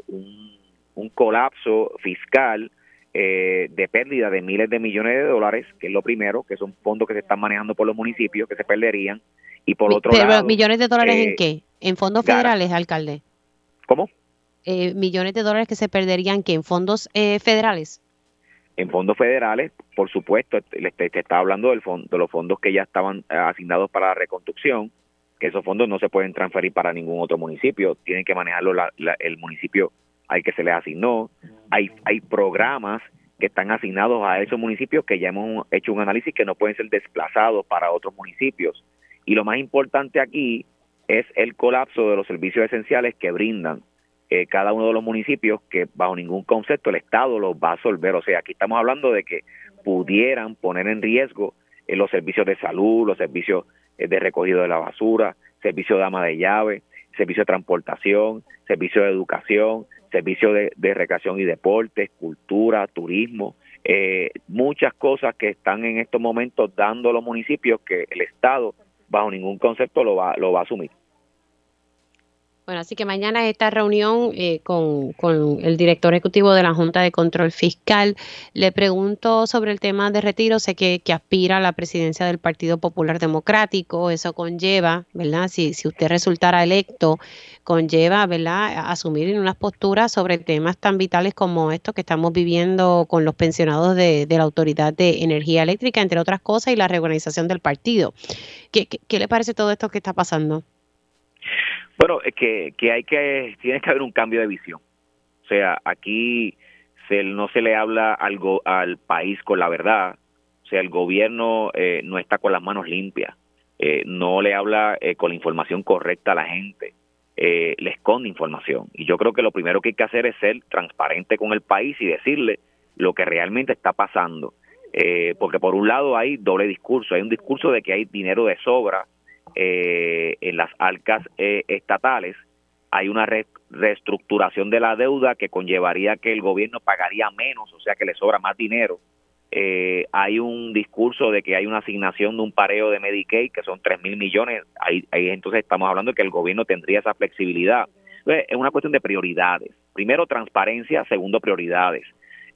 un, un colapso fiscal eh, de pérdida de miles de millones de dólares, que es lo primero, que son fondos que se están manejando por los municipios que se perderían, y por otro lado... ¿Millones de dólares en eh, qué? ¿En fondos federales, alcalde? ¿Cómo? Eh, ¿Millones de dólares que se perderían que en fondos federales? En fondos federales, por supuesto, te, te, estaba hablando del fondo, de los fondos que ya estaban asignados para la reconstrucción, que esos fondos no se pueden transferir para ningún otro municipio, tienen que manejarlo el municipio al que se les asignó. Hay, hay programas que están asignados a esos municipios que ya hemos hecho un análisis que no pueden ser desplazados para otros municipios. Y lo más importante aquí es el colapso de los servicios esenciales que brindan eh, cada uno de los municipios que bajo ningún concepto el Estado los va a solver. O sea, aquí estamos hablando de que pudieran poner en riesgo eh, los servicios de salud, los servicios de recogido de la basura, servicio de ama de llave, servicio de transportación, servicio de educación, servicio de, recreación y deportes, cultura, turismo, eh, muchas cosas que están en estos momentos dando los municipios que el Estado bajo ningún concepto lo va, lo va a asumir. Bueno, así que mañana esta reunión eh, con, el director ejecutivo de la Junta de Control Fiscal. Le pregunto sobre el tema de retiro. Sé que, aspira a la presidencia del Partido Popular Democrático. Eso conlleva, ¿verdad? Si, si usted resultara electo, conlleva, ¿verdad?, asumir unas posturas sobre temas tan vitales como estos que estamos viviendo con los pensionados de, la Autoridad de Energía Eléctrica, entre otras cosas, y la reorganización del partido. ¿Qué, qué le parece todo esto que está pasando? Bueno, es que, que hay que, tiene que haber un cambio de visión. O sea, aquí se, no se le habla algo al país con la verdad. O sea, el gobierno eh, no está con las manos limpias. Eh, no le habla eh, con la información correcta a la gente. le esconde información. Y yo creo que lo primero que hay que hacer es ser transparente con el país y decirle lo que realmente está pasando. porque por un lado hay doble discurso. Hay un discurso de que hay dinero de sobra eh, en las arcas eh, estatales hay una reestructuración de la deuda que conllevaría que el gobierno pagaría menos, o sea que le sobra más dinero. Eh, hay un discurso de que hay una asignación de un pareo de Medicaid que son 3 mil millones. Ahí, ahí, entonces estamos hablando de que el gobierno tendría esa flexibilidad. es una cuestión de prioridades. Primero, transparencia. Segundo, prioridades.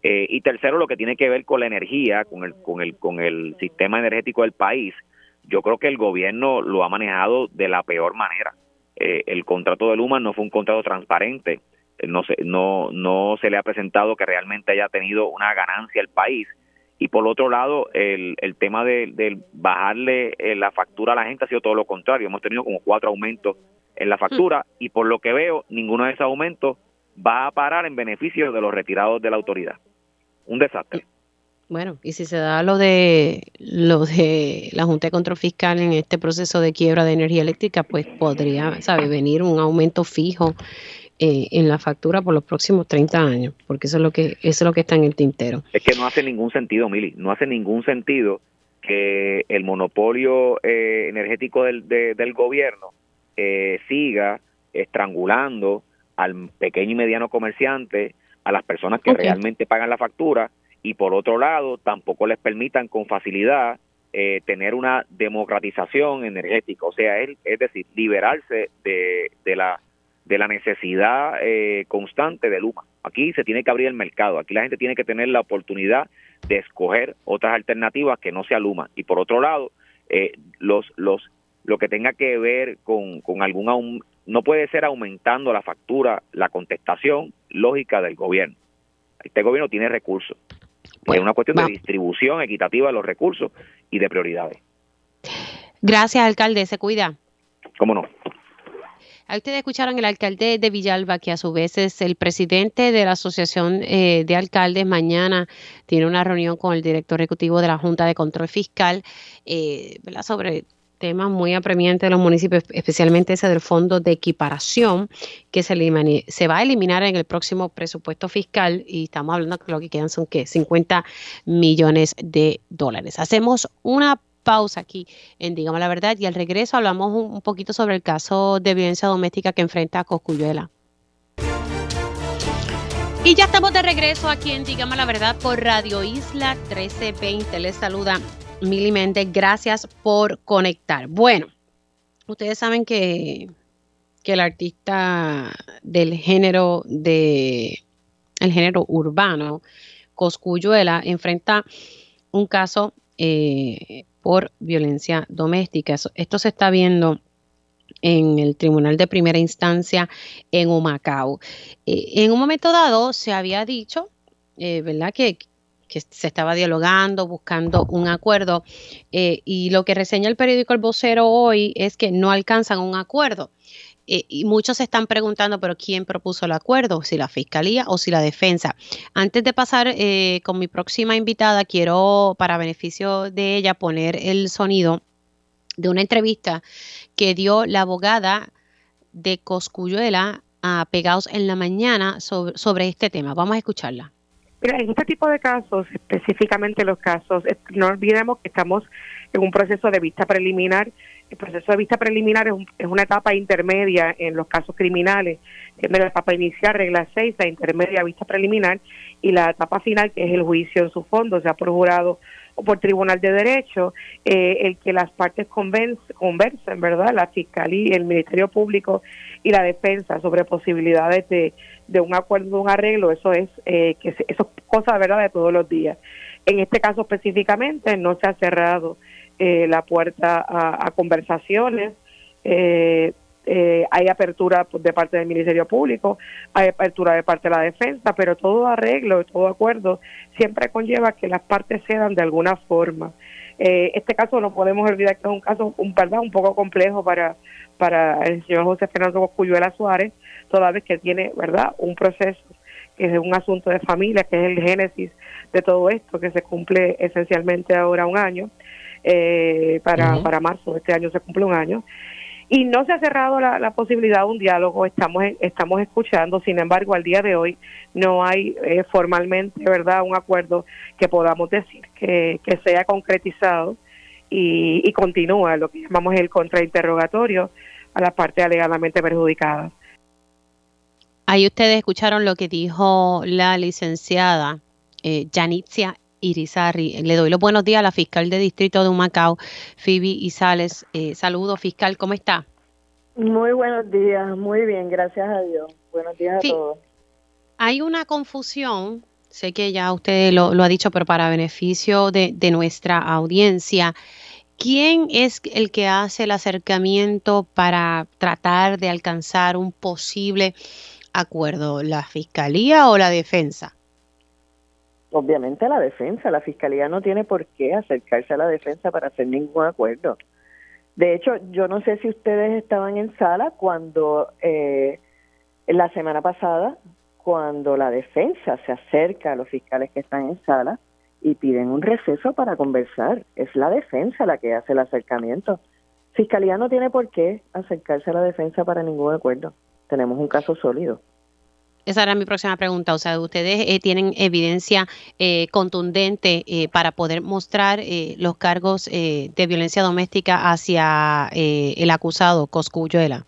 Eh, y tercero, lo que tiene que ver con la energía, con el, con el, con el sistema energético del país yo creo que el gobierno lo ha manejado de la peor manera. Eh, el contrato de Luma no fue un contrato transparente, eh, no se, no, se le ha presentado que realmente haya tenido una ganancia el país. Y por otro lado, el, el tema de, bajarle eh, la factura a la gente ha sido todo lo contrario. Hemos tenido como cuatro aumentos en la factura y por lo que veo, ninguno de esos aumentos va a parar en beneficio de los retirados de la autoridad. Un desastre. Bueno, y si se da lo de lo de la Junta de Control Fiscal en este proceso de quiebra de energía eléctrica, pues podría, sabe, venir un aumento fijo eh, en la factura por los próximos 30 años, porque eso es lo que eso es lo que está en el tintero. Es que no hace ningún sentido, Mili, no hace ningún sentido que el monopolio eh, energético del, del gobierno eh, siga estrangulando al pequeño y mediano comerciante, a las personas que realmente pagan la factura y por otro lado tampoco les permitan con facilidad eh, tener una democratización energética, o sea, es, decir, liberarse de, de, la de la necesidad eh, constante de Luma. Aquí se tiene que abrir el mercado, aquí la gente tiene que tener la oportunidad de escoger otras alternativas que no sea Luma. Y por otro lado, eh, los, los, lo que tenga que ver con, con algún no puede ser aumentando la factura, la contestación lógica del gobierno. Este gobierno tiene recursos es una cuestión de distribución equitativa de los recursos y de prioridades. Gracias, alcalde. Se cuida. ¿Cómo no? A ustedes escucharon el alcalde de Villalba, que a su vez es el presidente de la Asociación eh, de Alcaldes. Mañana tiene una reunión con el director ejecutivo de la Junta de Control Fiscal eh, sobre temas muy apremiantes de los municipios, especialmente ese del fondo de equiparación que se, se va a eliminar en el próximo presupuesto fiscal y estamos hablando que lo que quedan son ¿qué? 50 millones de dólares. Hacemos una pausa aquí en Digamos la Verdad y al regreso hablamos un, poquito sobre el caso de violencia doméstica que enfrenta a Coscuyuela. Y ya estamos de regreso aquí en Digamos la Verdad por Radio Isla 1320. Les saluda Méndez, gracias por conectar. Bueno, ustedes saben que, que el artista del género de el género urbano, Coscuyuela, enfrenta un caso eh, por violencia doméstica. Esto se está viendo en el Tribunal de Primera Instancia en Humacao. Eh, en un momento dado se había dicho, eh, ¿verdad?, que, que se estaba dialogando, buscando un acuerdo. Eh, y lo que reseña el periódico El Vocero hoy es que no alcanzan un acuerdo. Eh, y muchos se están preguntando, pero ¿quién propuso el acuerdo? Si la fiscalía o si la defensa. Antes de pasar eh, con mi próxima invitada, quiero, para beneficio de ella, poner el sonido de una entrevista que dio la abogada de Coscuyuela a Pegados en la Mañana sobre este tema. Vamos a escucharla. Mira, en este tipo de casos, específicamente los casos, no olvidemos que estamos en un proceso de vista preliminar. El proceso de vista preliminar es, una etapa intermedia en los casos criminales. Tiene la etapa inicial, regla 6, la intermedia vista preliminar, y la etapa final, que es el juicio en su fondo, sea por jurado por tribunal de derecho, eh, el que las partes conversen, ¿verdad? La fiscalía, el Ministerio Público y la defensa sobre posibilidades de, de un acuerdo, de un arreglo, eso es eh, que eso es cosa, ¿verdad?, de todos los días. En este caso específicamente no se ha cerrado eh, la puerta a, conversaciones. Eh, eh, hay apertura de parte del Ministerio Público, hay apertura de parte de la defensa, pero todo arreglo, todo acuerdo siempre conlleva que las partes cedan de alguna forma. este caso no podemos olvidar que es un caso un, ¿verdad? un poco complejo para, para el señor José Fernando Cuyuela Suárez, toda vez que tiene verdad un proceso que es un asunto de familia, que es el génesis de todo esto, que se cumple esencialmente ahora un año eh, para, para marzo de este año se cumple un año. Y no se ha cerrado la, posibilidad de un diálogo, estamos, estamos escuchando, sin embargo, al día de hoy no hay eh, formalmente, ¿verdad?, un acuerdo que podamos decir que, que sea concretizado y, y continúa lo que llamamos el contrainterrogatorio a la parte alegadamente perjudicada. Ahí ustedes escucharon lo que dijo la licenciada eh, Janitzia Irizarri. Le doy los buenos días a la fiscal de distrito de Humacao, Phoebe Isales. Eh, saludos, fiscal, ¿cómo está? Muy buenos días, muy bien, gracias a Dios. Buenos días a todos. Hay una confusión, sé que ya usted lo, ha dicho, pero para beneficio de, de nuestra audiencia. ¿Quién es el que hace el acercamiento para tratar de alcanzar un posible acuerdo? ¿La fiscalía o la defensa? Obviamente la defensa, la fiscalía no tiene por qué acercarse a la defensa para hacer ningún acuerdo. De hecho, yo no sé si ustedes estaban en sala cuando eh, la semana pasada, cuando la defensa se acerca a los fiscales que están en sala y piden un receso para conversar. Es la defensa la que hace el acercamiento. Fiscalía no tiene por qué acercarse a la defensa para ningún acuerdo. Tenemos un caso sólido. Esa era mi próxima pregunta. O sea, ustedes eh, tienen evidencia eh, contundente eh, para poder mostrar los cargos de violencia doméstica hacia el acusado Coscuyuela.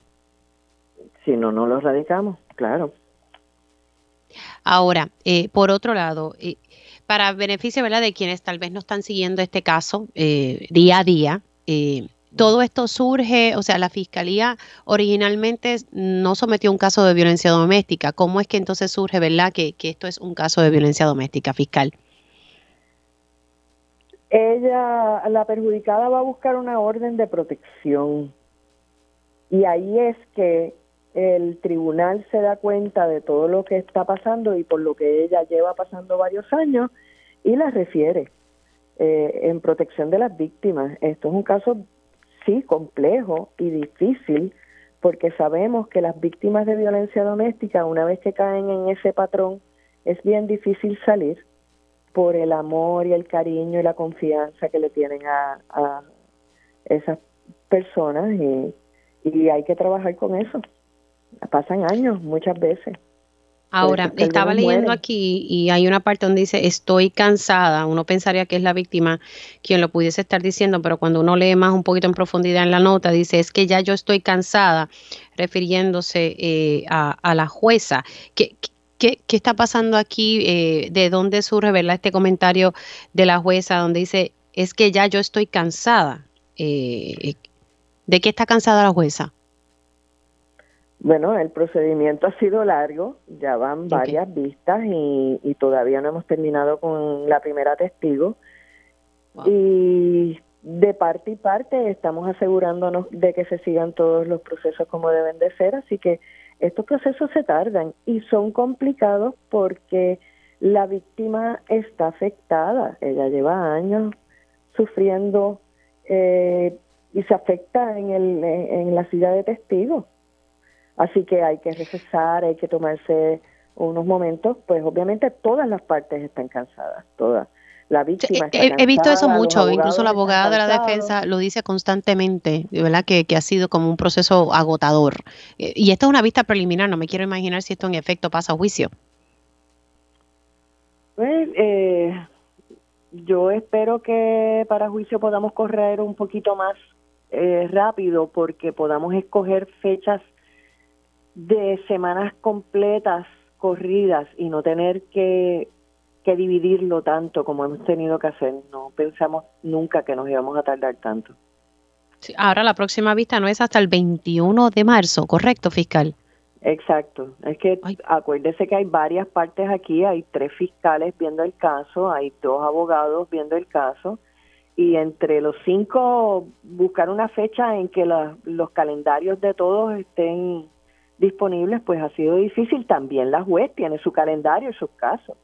Si no, no los radicamos, claro. Ahora, por otro lado, para beneficio ¿verdad? de quienes tal vez no están siguiendo este caso día a día, todo esto surge, o sea, la fiscalía originalmente no sometió un caso de violencia doméstica. ¿Cómo es que entonces surge, verdad, que, esto es un caso de violencia doméstica fiscal? Ella, la perjudicada va a buscar una orden de protección. Y ahí es que el tribunal se da cuenta de todo lo que está pasando y por lo que ella lleva pasando varios años y la refiere eh, en protección de las víctimas. Esto es un caso sí complejo y difícil porque sabemos que las víctimas de violencia doméstica, una vez que caen en ese patrón, es bien difícil salir por el amor y el cariño y la confianza que le tienen a, a esas personas y, y hay que trabajar con eso. Pasan años muchas veces. Ahora, estaba leyendo aquí y hay una parte donde dice estoy cansada. Uno pensaría que es la víctima quien lo pudiese estar diciendo, pero cuando uno lee más un poquito en profundidad en la nota, dice es que ya yo estoy cansada, refiriéndose eh, a, la jueza. ¿Qué, qué, qué está pasando aquí? Eh, ¿De dónde surge ¿verdad? este comentario de la jueza donde dice es que ya yo estoy cansada? Eh, ¿De qué está cansada la jueza? Bueno, el procedimiento ha sido largo, ya van varias vistas y, todavía no hemos terminado con la primera testigo. Y de parte y parte estamos asegurándonos de que se sigan todos los procesos como deben de ser, así que estos procesos se tardan y son complicados porque la víctima está afectada, ella lleva años sufriendo eh, y se afecta en, el, en la silla de testigos. Así que hay que recesar, hay que tomarse unos momentos, pues obviamente todas las partes están cansadas, todas. La víctima he, visto eso mucho, incluso la abogada de la defensa lo dice constantemente, ¿verdad? Que, que ha sido como un proceso agotador. Eh, y esta es una vista preliminar, no me quiero imaginar si esto en efecto pasa a juicio. Pues, eh, yo espero que para juicio podamos correr un poquito más eh, rápido porque podamos escoger fechas de semanas completas corridas y no tener que que dividirlo tanto como hemos tenido que hacer. No pensamos nunca que nos íbamos a tardar tanto. ahora la próxima vista no es hasta el 21 de marzo, ¿correcto, fiscal? Exacto. Es que acuérdese que hay varias partes aquí, hay tres fiscales viendo el caso, hay dos abogados viendo el caso y entre los cinco buscar una fecha en que los calendarios de todos estén disponibles, pues ha sido difícil. También la juez tiene su calendario y sus casos.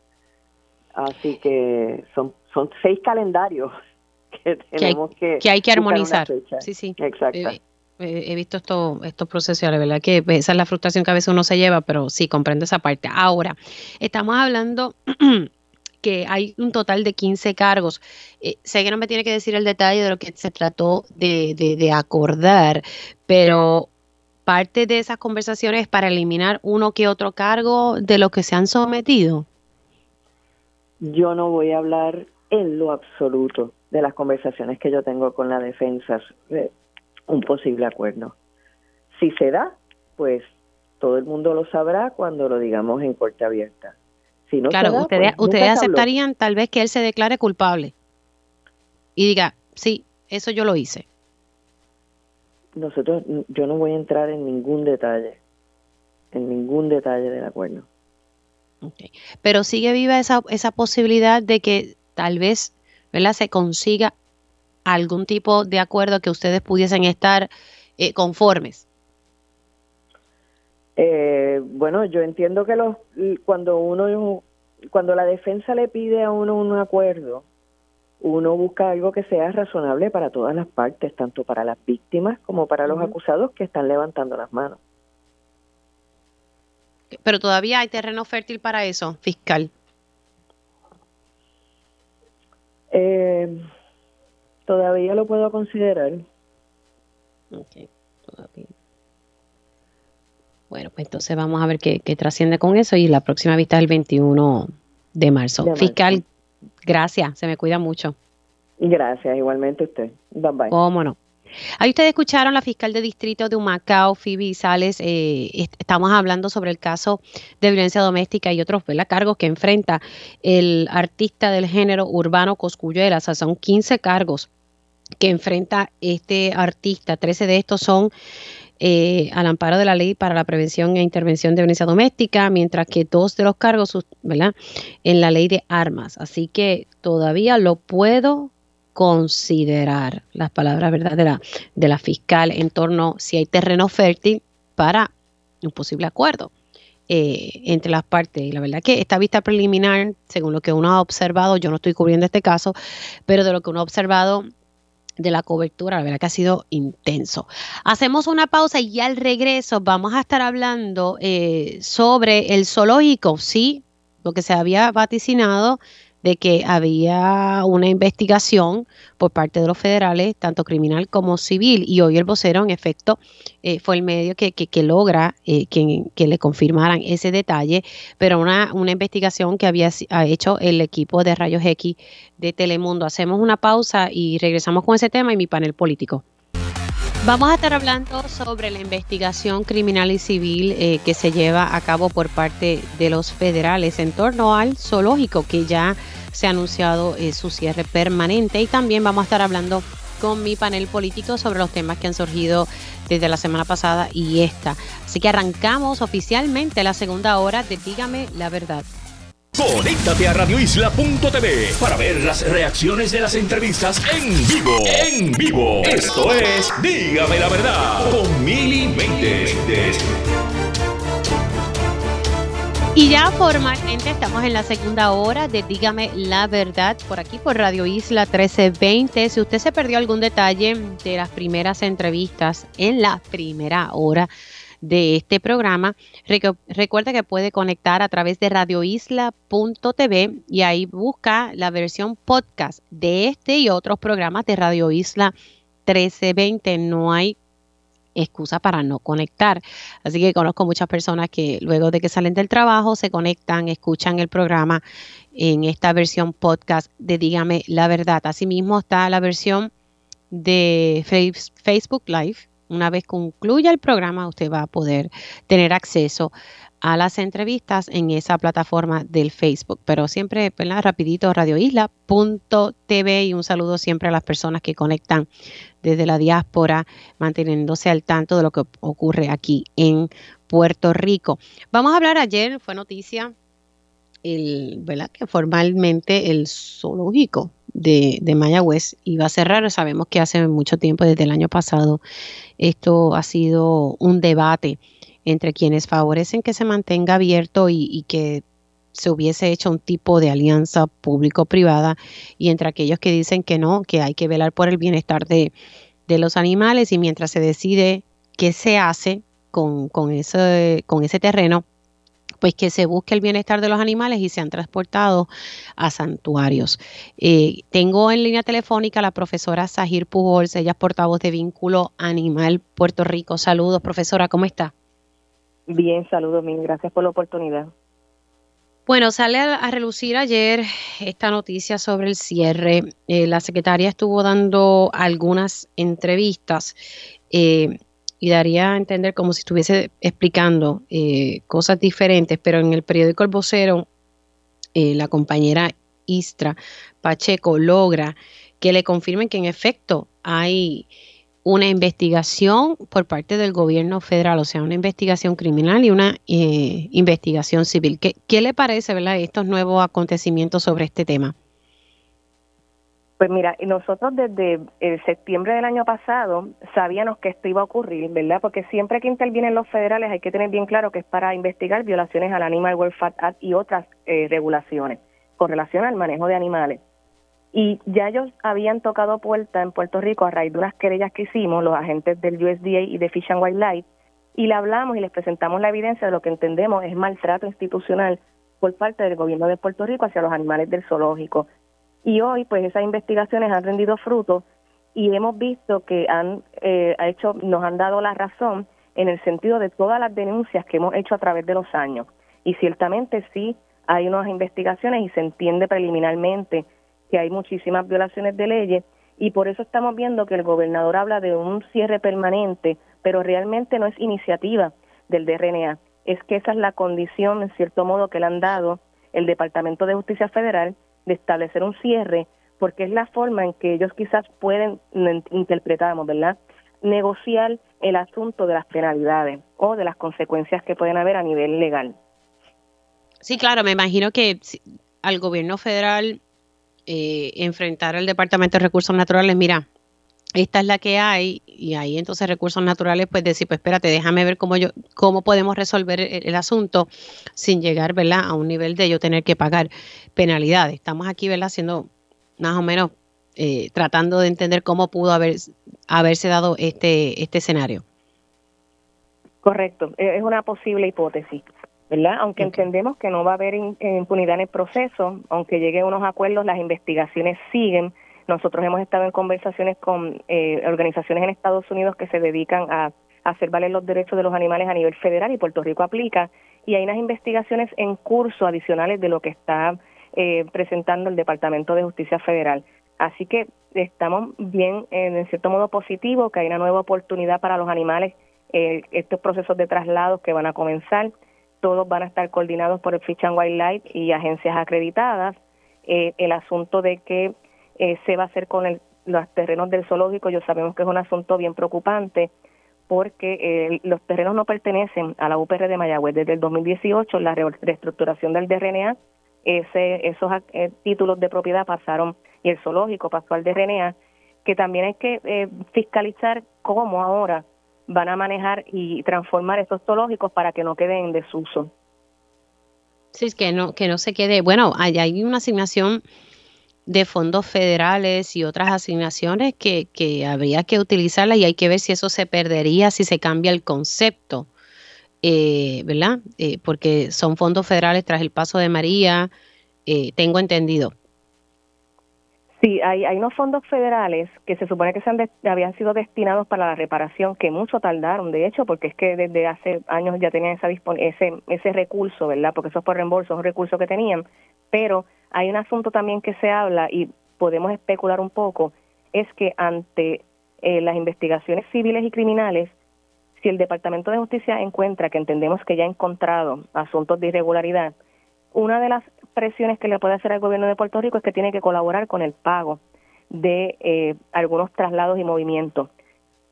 Así que son, son seis calendarios que tenemos que, que, hay que armonizar. Sí, sí. Exacto. Eh, eh, he visto esto, estos procesos, la verdad que esa es la frustración que a veces uno se lleva, pero sí, comprendo esa parte. Ahora, estamos hablando que hay un total de 15 cargos. Eh, sé que no me tiene que decir el detalle de lo que se trató de, de acordar, pero parte de esas conversaciones es para eliminar uno que otro cargo de los que se han sometido. Yo no voy a hablar en lo absoluto de las conversaciones que yo tengo con la defensa un posible acuerdo. Si se da, pues todo el mundo lo sabrá cuando lo digamos en corte abierta. Si no claro, ustedes, pues, ustedes aceptarían tal vez que él se declare culpable y diga, sí, eso yo lo hice. Nosotros, yo no voy a entrar en ningún detalle, en ningún detalle del acuerdo. Pero sigue viva esa, esa posibilidad de que tal vez ¿verdad? se consiga algún tipo de acuerdo que ustedes pudiesen estar eh, conformes? Eh, bueno, yo entiendo que los, cuando uno, cuando la defensa le pide a uno un acuerdo, uno busca algo que sea razonable para todas las partes, tanto para las víctimas como para los acusados que están levantando las manos. Pero todavía hay terreno fértil para eso, fiscal. Eh, Todavía lo puedo considerar. Ok, todavía. Bueno, pues entonces vamos a ver qué, trasciende con eso y la próxima vista es el 21 de marzo. Fiscal, gracias, se me cuida mucho. Gracias, igualmente usted. Bye bye. Cómo no. Ahí ustedes escucharon la fiscal de distrito de Humacao, Phoebe Sales. Eh, estamos hablando sobre el caso de violencia doméstica y otros cargos que enfrenta el artista del género urbano. O sea, son 15 cargos que enfrenta este artista. Trece de estos son eh, al amparo de la ley para la prevención e intervención de violencia doméstica, mientras que dos de los cargos, ¿verdad? En la ley de armas. Así que todavía lo puedo considerar, las palabras, ¿verdad? De la, fiscal en torno si hay terreno fértil para un posible acuerdo. Eh, entre las partes. Y la verdad que esta vista preliminar, según lo que uno ha observado, yo no estoy cubriendo este caso, pero de lo que uno ha observado de la cobertura, la verdad que ha sido intenso. Hacemos una pausa y al regreso vamos a estar hablando eh, sobre el zoológico, sí, lo que se había vaticinado de que había una investigación por parte de los federales, tanto criminal como civil, y hoy el vocero, en efecto, eh, fue el medio que, que, logra eh, que, le confirmaran ese detalle, pero una, una investigación que había hecho el equipo de Rayos X de Telemundo. Hacemos una pausa y regresamos con ese tema y mi panel político. Vamos a estar hablando sobre la investigación criminal y civil eh, que se lleva a cabo por parte de los federales en torno al zoológico que ya se ha anunciado eh, su cierre permanente y también vamos a estar hablando con mi panel político sobre los temas que han surgido desde la semana pasada y esta. Así que arrancamos oficialmente la segunda hora de Dígame la verdad. Conéctate a radioisla.tv para ver las reacciones de las entrevistas en vivo. En vivo. Esto es Dígame la verdad con Mili Y ya formalmente estamos en la segunda hora de Dígame la verdad por aquí por Radio Isla 1320. Si usted se perdió algún detalle de las primeras entrevistas en la primera hora, de este programa. recuerda que puede conectar a través de radioisla.tv y ahí busca la versión podcast de este y otros programas de Radio Isla 1320. No hay excusa para no conectar. Así que conozco muchas personas que luego de que salen del trabajo se conectan, escuchan el programa en esta versión podcast de Dígame la verdad. Asimismo está la versión de Facebook Live Una vez concluya el programa, usted va a poder tener acceso a las entrevistas en esa plataforma del Facebook. Pero siempre, ¿verdad? Rapidito, radioisla.tv y un saludo siempre a las personas que conectan desde la diáspora, manteniéndose al tanto de lo que ocurre aquí en Puerto Rico. Vamos a hablar ayer, fue noticia, el, ¿verdad? Que formalmente el zoológico de, de Mayagüez iba a cerrar. Sabemos que hace mucho tiempo, desde el año pasado, esto ha sido un debate entre quienes favorecen que se mantenga abierto y, que se hubiese hecho un tipo de alianza público-privada y entre aquellos que dicen que no, que hay que velar por el bienestar de, los animales y mientras se decide qué se hace con, con, ese, con ese terreno, pues que se busque el bienestar de los animales y sean transportados a santuarios. Eh, tengo en línea telefónica a la profesora Sahir Pujols, ella es portavoz de Vínculo Animal Puerto Rico. Saludos, profesora, ¿cómo está? Bien, saludos, mil gracias por la oportunidad. Bueno, sale a, relucir ayer esta noticia sobre el cierre. Eh, la secretaria estuvo dando algunas entrevistas eh, y daría a entender como si estuviese explicando eh, cosas diferentes, pero en el periódico El Vocero, la compañera Istra Pacheco logra que le confirmen que en efecto hay una investigación por parte del gobierno federal, o sea, una investigación criminal y una eh, investigación civil. ¿Qué, ¿Qué, le parece, verdad, estos nuevos acontecimientos sobre este tema? Pues mira, nosotros desde el septiembre del año pasado sabíamos que esto iba a ocurrir, ¿verdad? Porque siempre que intervienen los federales hay que tener bien claro que es para investigar violaciones al Animal Welfare Act y otras eh, regulaciones con relación al manejo de animales. Y ya ellos habían tocado puerta en Puerto Rico a raíz de unas querellas que hicimos, los agentes del USDA y de Fish and Wildlife, y le hablamos y les presentamos la evidencia de lo que entendemos es maltrato institucional por parte del gobierno de Puerto Rico hacia los animales del zoológico. Y hoy, pues esas investigaciones han rendido fruto y hemos visto que han eh, hecho, nos han dado la razón en el sentido de todas las denuncias que hemos hecho a través de los años. Y ciertamente sí hay unas investigaciones y se entiende preliminarmente que hay muchísimas violaciones de leyes y por eso estamos viendo que el gobernador habla de un cierre permanente, pero realmente no es iniciativa del DRNA, es que esa es la condición, en cierto modo, que le han dado el Departamento de Justicia Federal de establecer un cierre, porque es la forma en que ellos quizás pueden, interpretamos, ¿verdad?, negociar el asunto de las penalidades o de las consecuencias que pueden haber a nivel legal. Sí, claro, me imagino que al gobierno federal eh, enfrentar al Departamento de Recursos Naturales, mira, esta es la que hay y ahí entonces recursos naturales pues decir pues espérate déjame ver cómo yo cómo podemos resolver el, asunto sin llegar verdad a un nivel de yo tener que pagar penalidades. Estamos aquí verdad haciendo más o menos eh, tratando de entender cómo pudo haber haberse dado este este escenario. Correcto. Es una posible hipótesis ¿verdad? Aunque entendemos que no va a haber impunidad en el proceso, aunque lleguen unos acuerdos, las investigaciones siguen. Nosotros hemos estado en conversaciones con eh, organizaciones en Estados Unidos que se dedican a, hacer valer los derechos de los animales a nivel federal y Puerto Rico aplica, y hay unas investigaciones en curso adicionales de lo que está eh, presentando el Departamento de Justicia Federal. Así que estamos bien, en cierto modo, positivo, que hay una nueva oportunidad para los animales, eh, estos procesos de traslados que van a comenzar todos van a estar coordinados por el Fish and Wildlife y agencias acreditadas. Eh, el asunto de que eh, se va a hacer con los terrenos del zoológico, yo sabemos que es un asunto bien preocupante porque eh, los terrenos no pertenecen a la UPR de Mayagüez. Desde el 2018, la reestructuración del DRNA, ese, esos títulos de propiedad pasaron y el zoológico pasó al DRNA, que también hay que fiscalizar cómo ahora van a manejar y transformar estos zoológicos para que no queden en desuso. Sí, es que no, que no se quede. Bueno, hay, hay una asignación de fondos federales y otras asignaciones que, que habría que utilizarlas y hay que ver si eso se perdería, si se cambia el concepto, eh, ¿verdad? Eh, porque son fondos federales tras el paso de María, eh, tengo entendido. Sí, hay, hay unos fondos federales que se supone que se han habían sido destinados para la reparación, que mucho tardaron, de hecho, porque es que desde hace años ya tenían esa ese, ese recurso, ¿verdad? Porque eso es por reembolso, es un recurso que tenían. Pero hay un asunto también que se habla y podemos especular un poco, es que ante eh, las investigaciones civiles y criminales, si el Departamento de Justicia encuentra que entendemos que ya ha encontrado asuntos de irregularidad, una de las presiones que le puede hacer al gobierno de Puerto Rico es que tiene que colaborar con el pago de eh, algunos traslados y movimientos.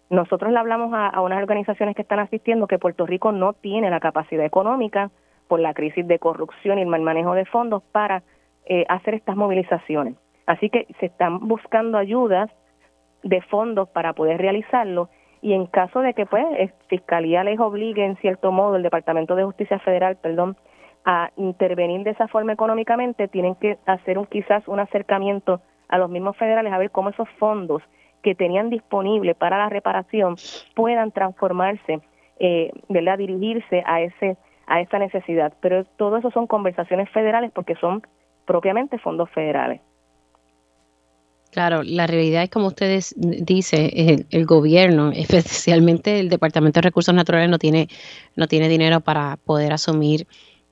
Nosotros le hablamos a, unas organizaciones que están asistiendo que Puerto Rico no tiene la capacidad económica por la crisis de corrupción y el mal manejo de fondos para eh, hacer estas movilizaciones. Así que se están buscando ayudas de fondos para poder realizarlo y en caso de que pues Fiscalía les obligue en cierto modo el Departamento de Justicia Federal, perdón, a intervenir de esa forma económicamente, tienen que hacer un quizás un acercamiento a los mismos federales a ver cómo esos fondos que tenían disponible para la reparación puedan transformarse, eh, ¿verdad? Dirigirse a ese a esa necesidad. Pero todo eso son conversaciones federales porque son propiamente fondos federales. Claro, la realidad es como ustedes dice, el, gobierno, especialmente el Departamento de Recursos Naturales no tiene no tiene dinero para poder asumir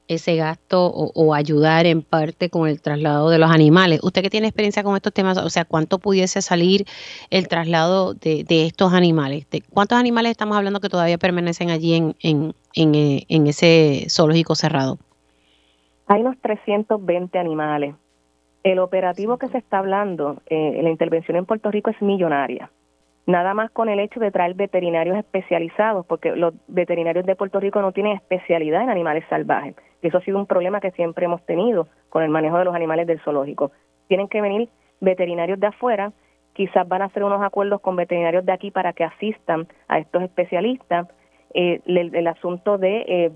ese gasto o, ayudar en parte con el traslado de los animales. Usted que tiene experiencia con estos temas, o sea, ¿cuánto pudiese salir el traslado de, estos animales? ¿De ¿Cuántos animales estamos hablando que todavía permanecen allí en, en, en, eh, ese zoológico cerrado? Hay unos 320 animales. El operativo que se está hablando, eh, la intervención en Puerto Rico es millonaria nada más con el hecho de traer veterinarios especializados, porque los veterinarios de Puerto Rico no tienen especialidad en animales salvajes. Y eso ha sido un problema que siempre hemos tenido con el manejo de los animales del zoológico. Tienen que venir veterinarios de afuera, quizás van a hacer unos acuerdos con veterinarios de aquí para que asistan a estos especialistas. Eh, el, asunto de eh,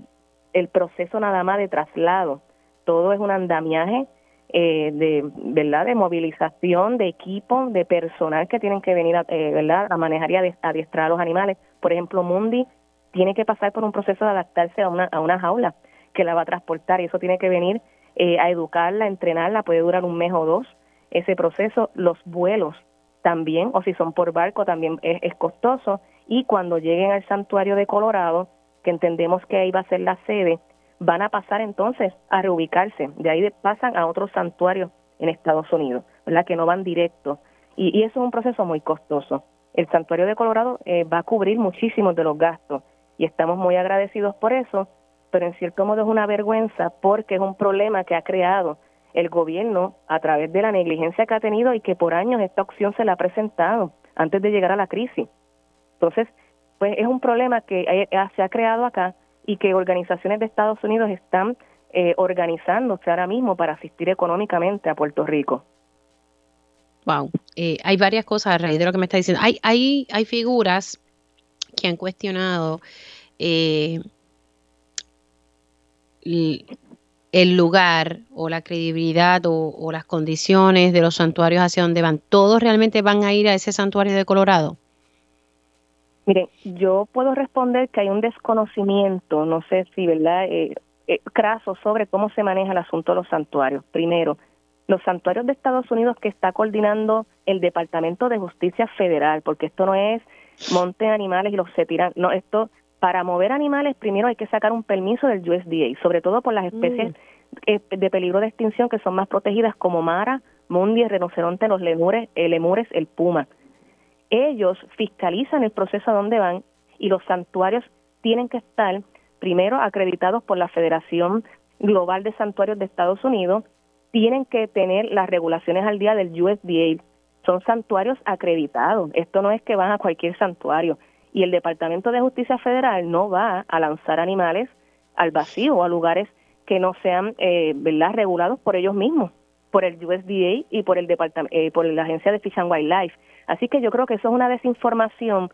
el proceso nada más de traslado, todo es un andamiaje eh, de verdad de movilización de equipo de personal que tienen que venir a, verdad a manejar y a adiestrar a los animales. Por ejemplo Mundi tiene que pasar por un proceso de adaptarse a una a una jaula que la va a transportar y eso tiene que venir eh, a educarla, a entrenarla, puede durar un mes o dos ese proceso, los vuelos también, o si son por barco también es, costoso. Y cuando lleguen al santuario de Colorado, que entendemos que ahí va a ser la sede, van a pasar entonces a reubicarse, de ahí pasan a otros santuarios en Estados Unidos, ¿verdad? Que no van directo y, y eso es un proceso muy costoso. El santuario de Colorado eh, va a cubrir muchísimos de los gastos y estamos muy agradecidos por eso pero en cierto modo es una vergüenza porque es un problema que ha creado el gobierno a través de la negligencia que ha tenido y que por años esta opción se la ha presentado antes de llegar a la crisis. Entonces, pues es un problema que se ha creado acá y que organizaciones de Estados Unidos están eh, organizándose ahora mismo para asistir económicamente a Puerto Rico. Wow, eh, hay varias cosas a raíz de lo que me está diciendo. Hay, hay, hay figuras que han cuestionado eh, el lugar o la credibilidad o, las condiciones de los santuarios hacia donde van, ¿todos realmente van a ir a ese santuario de Colorado? Miren, yo puedo responder que hay un desconocimiento, no sé si, ¿verdad? Eh, eh, craso sobre cómo se maneja el asunto de los santuarios. Primero, los santuarios de Estados Unidos que está coordinando el Departamento de Justicia Federal, porque esto no es monte animales y los se tiran, no, esto para mover animales primero hay que sacar un permiso del USDA, sobre todo por las especies mm. de peligro de extinción que son más protegidas como mara, mundi, el rinoceronte, los lemures, el lemures, el puma. Ellos fiscalizan el proceso a dónde van y los santuarios tienen que estar primero acreditados por la Federación Global de Santuarios de Estados Unidos, tienen que tener las regulaciones al día del USDA. Son santuarios acreditados. Esto no es que van a cualquier santuario y el Departamento de Justicia Federal no va a lanzar animales al vacío o a lugares que no sean eh, ¿verdad? regulados por ellos mismos, por el USDA y por el departamento, eh, por la agencia de Fish and Wildlife. Así que yo creo que eso es una desinformación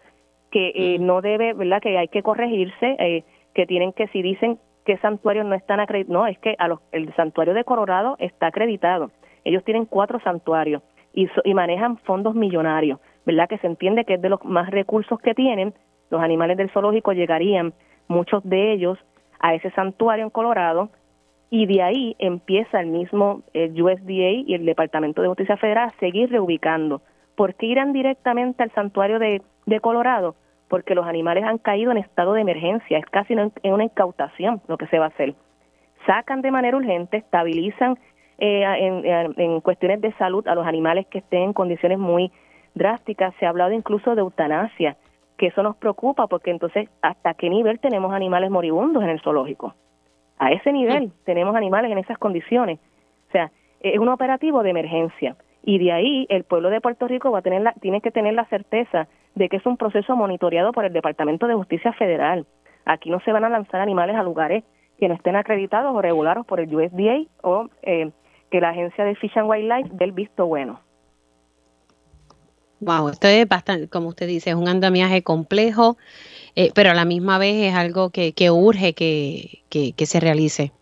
que eh, no debe, ¿verdad? Que hay que corregirse, eh, que tienen que si dicen que santuarios no están acreditados, no, es que a los, el santuario de Colorado está acreditado. Ellos tienen cuatro santuarios y, y manejan fondos millonarios. ¿verdad? Que se entiende que es de los más recursos que tienen, los animales del zoológico llegarían, muchos de ellos, a ese santuario en Colorado, y de ahí empieza el mismo USDA y el Departamento de Justicia Federal a seguir reubicando. ¿Por qué irán directamente al santuario de, de Colorado? Porque los animales han caído en estado de emergencia, es casi una, una incautación lo que se va a hacer. Sacan de manera urgente, estabilizan eh, en, en, cuestiones de salud a los animales que estén en condiciones muy drásticas, se ha hablado incluso de eutanasia, que eso nos preocupa porque entonces hasta qué nivel tenemos animales moribundos en el zoológico. A ese nivel tenemos animales en esas condiciones. O sea, es un operativo de emergencia y de ahí el pueblo de Puerto Rico va a tener la, tiene que tener la certeza de que es un proceso monitoreado por el Departamento de Justicia Federal. Aquí no se van a lanzar animales a lugares que no estén acreditados o regulados por el USDA o eh, que la agencia de Fish and Wildlife dé el visto bueno. Wow, esto es bastante, como usted dice, es un andamiaje complejo, eh, pero a la misma vez es algo que, que urge que, que, se realice.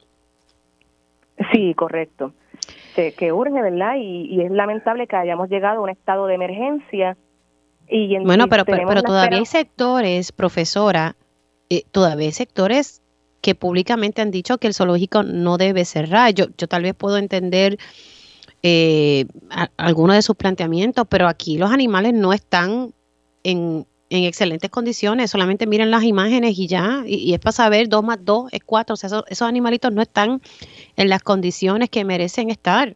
Sí, correcto. Que urge, ¿verdad? Y, es lamentable que hayamos llegado a un estado de emergencia. Y bueno, pero, pero, todavía hay sectores, profesora, eh, todavía hay sectores que públicamente han dicho que el zoológico no debe cerrar. Yo, yo tal vez puedo entender eh, algunos de sus planteamientos, pero aquí los animales no están en, en excelentes condiciones, solamente miren las imágenes y ya, y, es para saber, dos más dos es cuatro, o sea, esos, animalitos no están en las condiciones que merecen estar.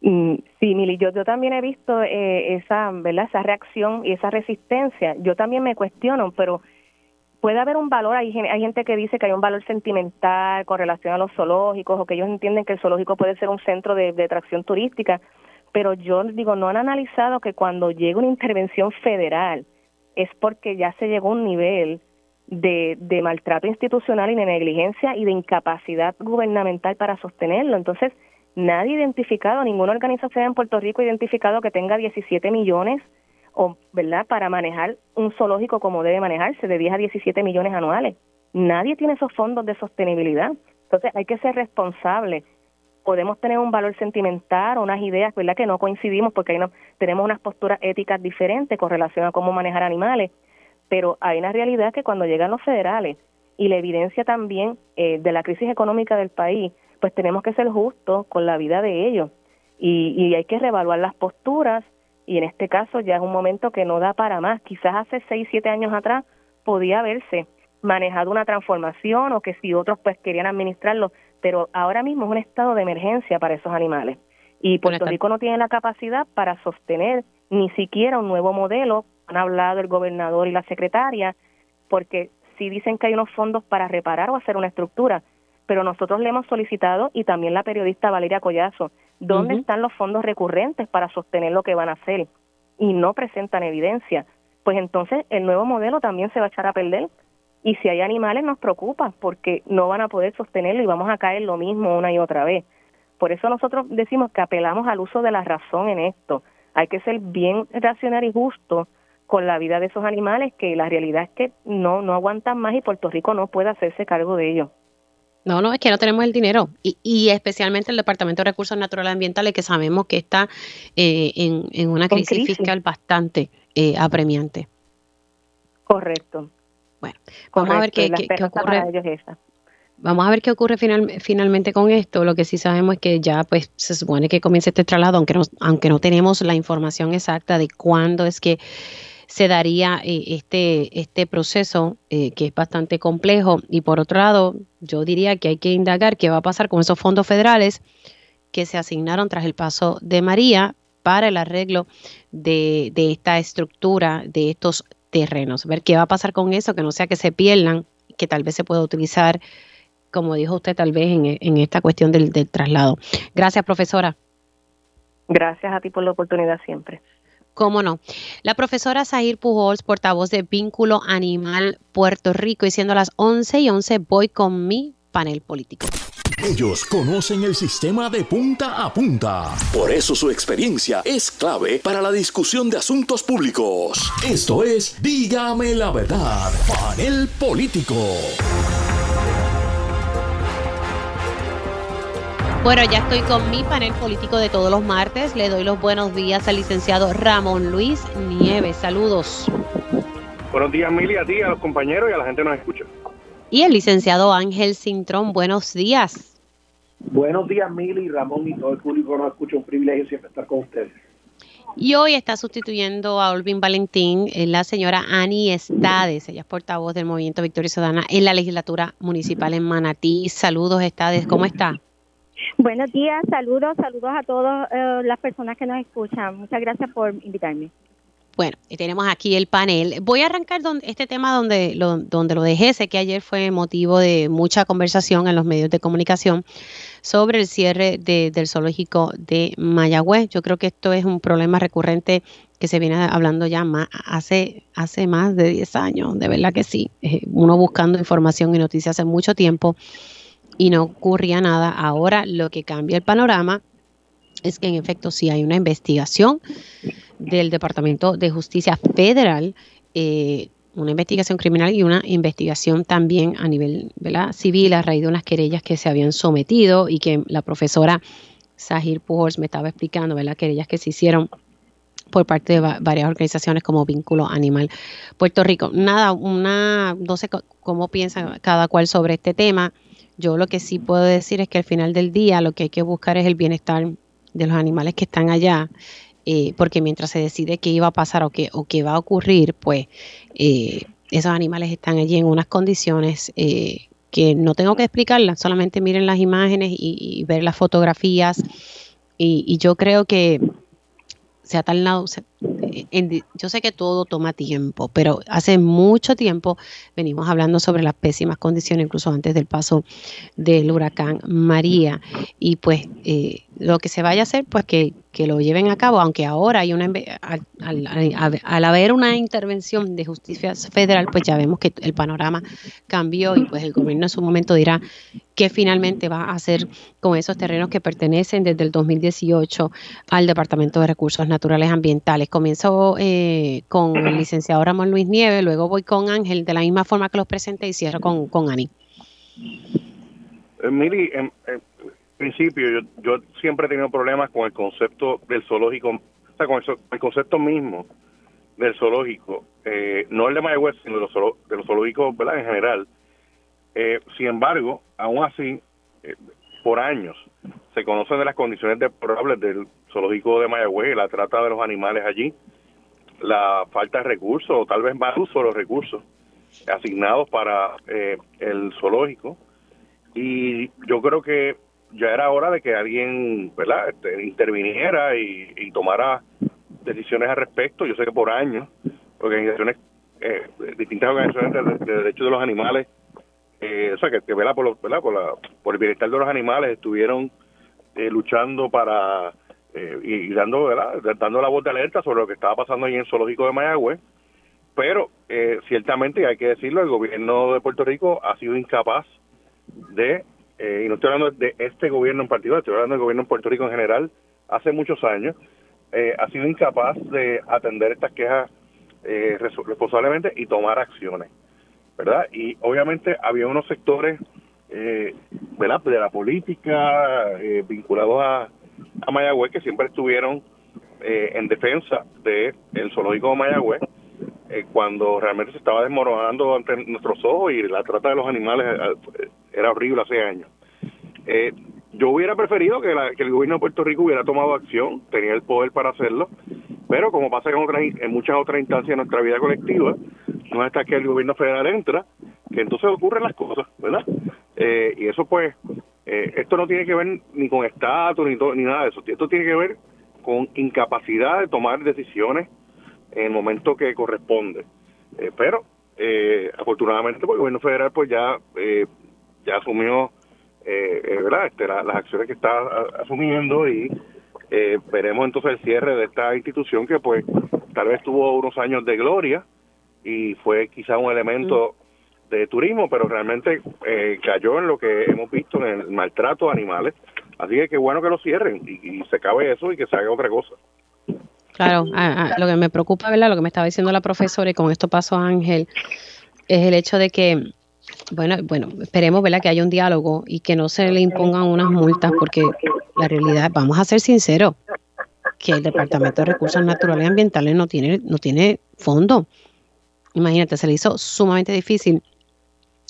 Mm, sí, Mili, yo, yo también he visto eh, esa, ¿verdad? esa reacción y esa resistencia. Yo también me cuestiono, pero puede haber un valor, hay, hay gente que dice que hay un valor sentimental con relación a los zoológicos o que ellos entienden que el zoológico puede ser un centro de, atracción turística, pero yo digo, no han analizado que cuando llega una intervención federal es porque ya se llegó a un nivel de, de maltrato institucional y de negligencia y de incapacidad gubernamental para sostenerlo. Entonces, nadie ha identificado, ninguna organización en Puerto Rico identificado que tenga 17 millones o, ¿verdad?, para manejar un zoológico como debe manejarse, de 10 a 17 millones anuales. Nadie tiene esos fondos de sostenibilidad. Entonces hay que ser responsable. Podemos tener un valor sentimental o unas ideas, ¿verdad?, que no coincidimos porque ahí no, tenemos unas posturas éticas diferentes con relación a cómo manejar animales, pero hay una realidad que cuando llegan los federales y la evidencia también eh, de la crisis económica del país, pues tenemos que ser justos con la vida de ellos y, y hay que reevaluar las posturas y en este caso ya es un momento que no da para más. Quizás hace seis, siete años atrás podía haberse manejado una transformación o que si otros pues querían administrarlo, pero ahora mismo es un estado de emergencia para esos animales. Y Puerto Rico no tiene la capacidad para sostener ni siquiera un nuevo modelo. Han hablado el gobernador y la secretaria, porque sí dicen que hay unos fondos para reparar o hacer una estructura, pero nosotros le hemos solicitado y también la periodista Valeria Collazo ¿Dónde están los fondos recurrentes para sostener lo que van a hacer? Y no presentan evidencia. Pues entonces el nuevo modelo también se va a echar a perder. Y si hay animales nos preocupa porque no van a poder sostenerlo y vamos a caer lo mismo una y otra vez. Por eso nosotros decimos que apelamos al uso de la razón en esto. Hay que ser bien racional y justo con la vida de esos animales que la realidad es que no no aguantan más y Puerto Rico no puede hacerse cargo de ellos. No, no, es que no tenemos el dinero. Y, especialmente el Departamento de Recursos Naturales Ambientales, que sabemos que está eh, en, una crisis, fiscal bastante eh, apremiante. Correcto. Bueno, vamos a ver qué, ocurre. Vamos a ver qué ocurre finalmente con esto. Lo que sí sabemos es que ya pues se supone que comienza este traslado, aunque no, aunque no tenemos la información exacta de cuándo es que se daría eh, este, este proceso eh, que es bastante complejo. Y por otro lado, yo diría que hay que indagar qué va a pasar con esos fondos federales que se asignaron tras el paso de María para el arreglo de, de esta estructura, de estos terrenos. Ver qué va a pasar con eso, que no sea que se pierdan, que tal vez se pueda utilizar, como dijo usted, tal vez en, en esta cuestión del, del traslado. Gracias, profesora. Gracias a ti por la oportunidad siempre. ¿Cómo no? La profesora Zahir Pujols, portavoz de Vínculo Animal Puerto Rico, y siendo las 11 y 11 voy con mi panel político. Ellos conocen el sistema de punta a punta. Por eso su experiencia es clave para la discusión de asuntos públicos. Esto es Dígame la verdad, panel político. Bueno, ya estoy con mi panel político de todos los martes. Le doy los buenos días al licenciado Ramón Luis Nieves. Saludos. Buenos días, Mili, a ti, a los compañeros y a la gente que nos escucha. Y el licenciado Ángel Cintrón. Buenos días. Buenos días, Mili, Ramón y todo el público que nos escucha. Un privilegio siempre estar con ustedes. Y hoy está sustituyendo a Olvin Valentín eh, la señora Ani Estades. Ella es portavoz del Movimiento Victoria Ciudadana en la legislatura municipal en Manatí. Saludos, Estades. ¿Cómo está? Buenos días, saludos, saludos a todas eh, las personas que nos escuchan. Muchas gracias por invitarme. Bueno, tenemos aquí el panel. Voy a arrancar donde, este tema donde lo, donde lo dejé. Sé que ayer fue motivo de mucha conversación en los medios de comunicación sobre el cierre del zoológico de Mayagüez. Yo creo que esto es un problema recurrente que se viene hablando ya más, hace, hace más de 10 años, de verdad que sí. Eh, uno buscando información y noticias hace mucho tiempo y no ocurría nada. Ahora lo que cambia el panorama es que en efecto sí hay una investigación del Departamento de Justicia Federal, eh, una investigación criminal y una investigación también a nivel civil a raíz de unas querellas que se habían sometido y que la profesora Sahir Pujols me estaba explicando, ¿verdad? querellas que se hicieron por parte de varias organizaciones como Vínculo Animal Puerto Rico. Nada, una, no sé cómo piensa cada cual sobre este tema. Yo lo que sí puedo decir es que al final del día lo que hay que buscar es el bienestar de los animales que están allá, eh, porque mientras se decide qué iba a pasar o qué, o qué va a ocurrir, pues eh, esos animales están allí en unas condiciones eh, que no tengo que explicarlas, solamente miren las imágenes y, ver las fotografías. y, yo creo que se ha tardado, yo sé que todo toma tiempo, pero hace mucho tiempo venimos hablando sobre las pésimas condiciones, incluso antes del paso del huracán María. Y pues lo que se vaya a hacer, pues que, que lo lleven a cabo, aunque ahora hay una, al, al, haber una intervención de justicia federal, pues ya vemos que el panorama cambió y pues el gobierno en su momento dirá qué finalmente va a hacer con esos terrenos que pertenecen desde el 2018 al Departamento de Recursos Naturales Ambientales. Comienzo eh, con el licenciado Ramón Luis Nieves, luego voy con Ángel, de la misma forma que los presenté y cierro con, con Ani. Eh, Miri, en, principio yo, yo siempre he tenido problemas con el concepto del zoológico, o sea, con el, concepto mismo del zoológico, eh, no el de Mayagüez, sino de los, de los zoológicos en general. Eh, sin embargo, aún así, eh, por años se conocen de las condiciones deplorables del zoológico de Mayagüez, la trata de los animales allí, la falta de recursos o tal vez más uso de los recursos asignados para el zoológico. Y yo creo que ya era hora de que alguien ¿verdad? Este, interviniera y, tomara decisiones al respecto. Yo sé que por años, organizaciones, eh, distintas organizaciones de, derechos de los animales, eh, o sea, que, que por, ¿verdad? Por, la, por el bienestar de los animales, estuvieron eh, luchando para y, dando ¿verdad? dando la voz de alerta sobre lo que estaba pasando ahí en el zoológico de Mayagüez. Pero ciertamente, hay que decirlo, el gobierno de Puerto Rico ha sido incapaz de eh, y no estoy hablando de este gobierno en particular, estoy hablando del gobierno en Puerto Rico en general, hace muchos años, eh, ha sido incapaz de atender estas quejas eh, responsablemente y tomar acciones, ¿verdad? Y obviamente había unos sectores, ¿verdad? De la política vinculados a, a Mayagüez que siempre estuvieron en defensa del el zoológico de Mayagüez eh, cuando realmente se estaba desmoronando ante nuestros ojos y la trata de los animales eh, era horrible hace años. Eh, yo hubiera preferido que, el gobierno de Puerto Rico hubiera tomado acción, tenía el poder para hacerlo, pero como pasa en, otras, en muchas otras instancias de nuestra vida colectiva, no hasta que el gobierno federal entra que entonces ocurren las cosas, ¿verdad? y eso pues, esto no tiene que ver ni con estatus ni, ni nada de eso, esto tiene que ver con incapacidad de tomar decisiones en el momento que corresponde. Eh, pero eh, afortunadamente pues, el gobierno federal pues ya eh, ya asumió verdad este, las acciones que está asumiendo y veremos entonces el cierre de esta institución que pues tal vez tuvo unos años de gloria y fue quizá un elemento de turismo pero realmente cayó en lo que hemos visto en el maltrato de animales. Así que qué bueno que lo cierren y, y se acabe eso y que se haga otra cosa Claro, lo que me preocupa, ¿verdad? Lo que me estaba diciendo la profesora y con esto pasó Ángel, es el hecho de que, bueno, bueno, esperemos, ¿verdad? Que haya un diálogo y que no se le impongan unas multas porque la realidad, vamos a ser sinceros, que el Departamento de Recursos Naturales y Ambientales no tiene, no tiene fondo. Imagínate, se le hizo sumamente difícil,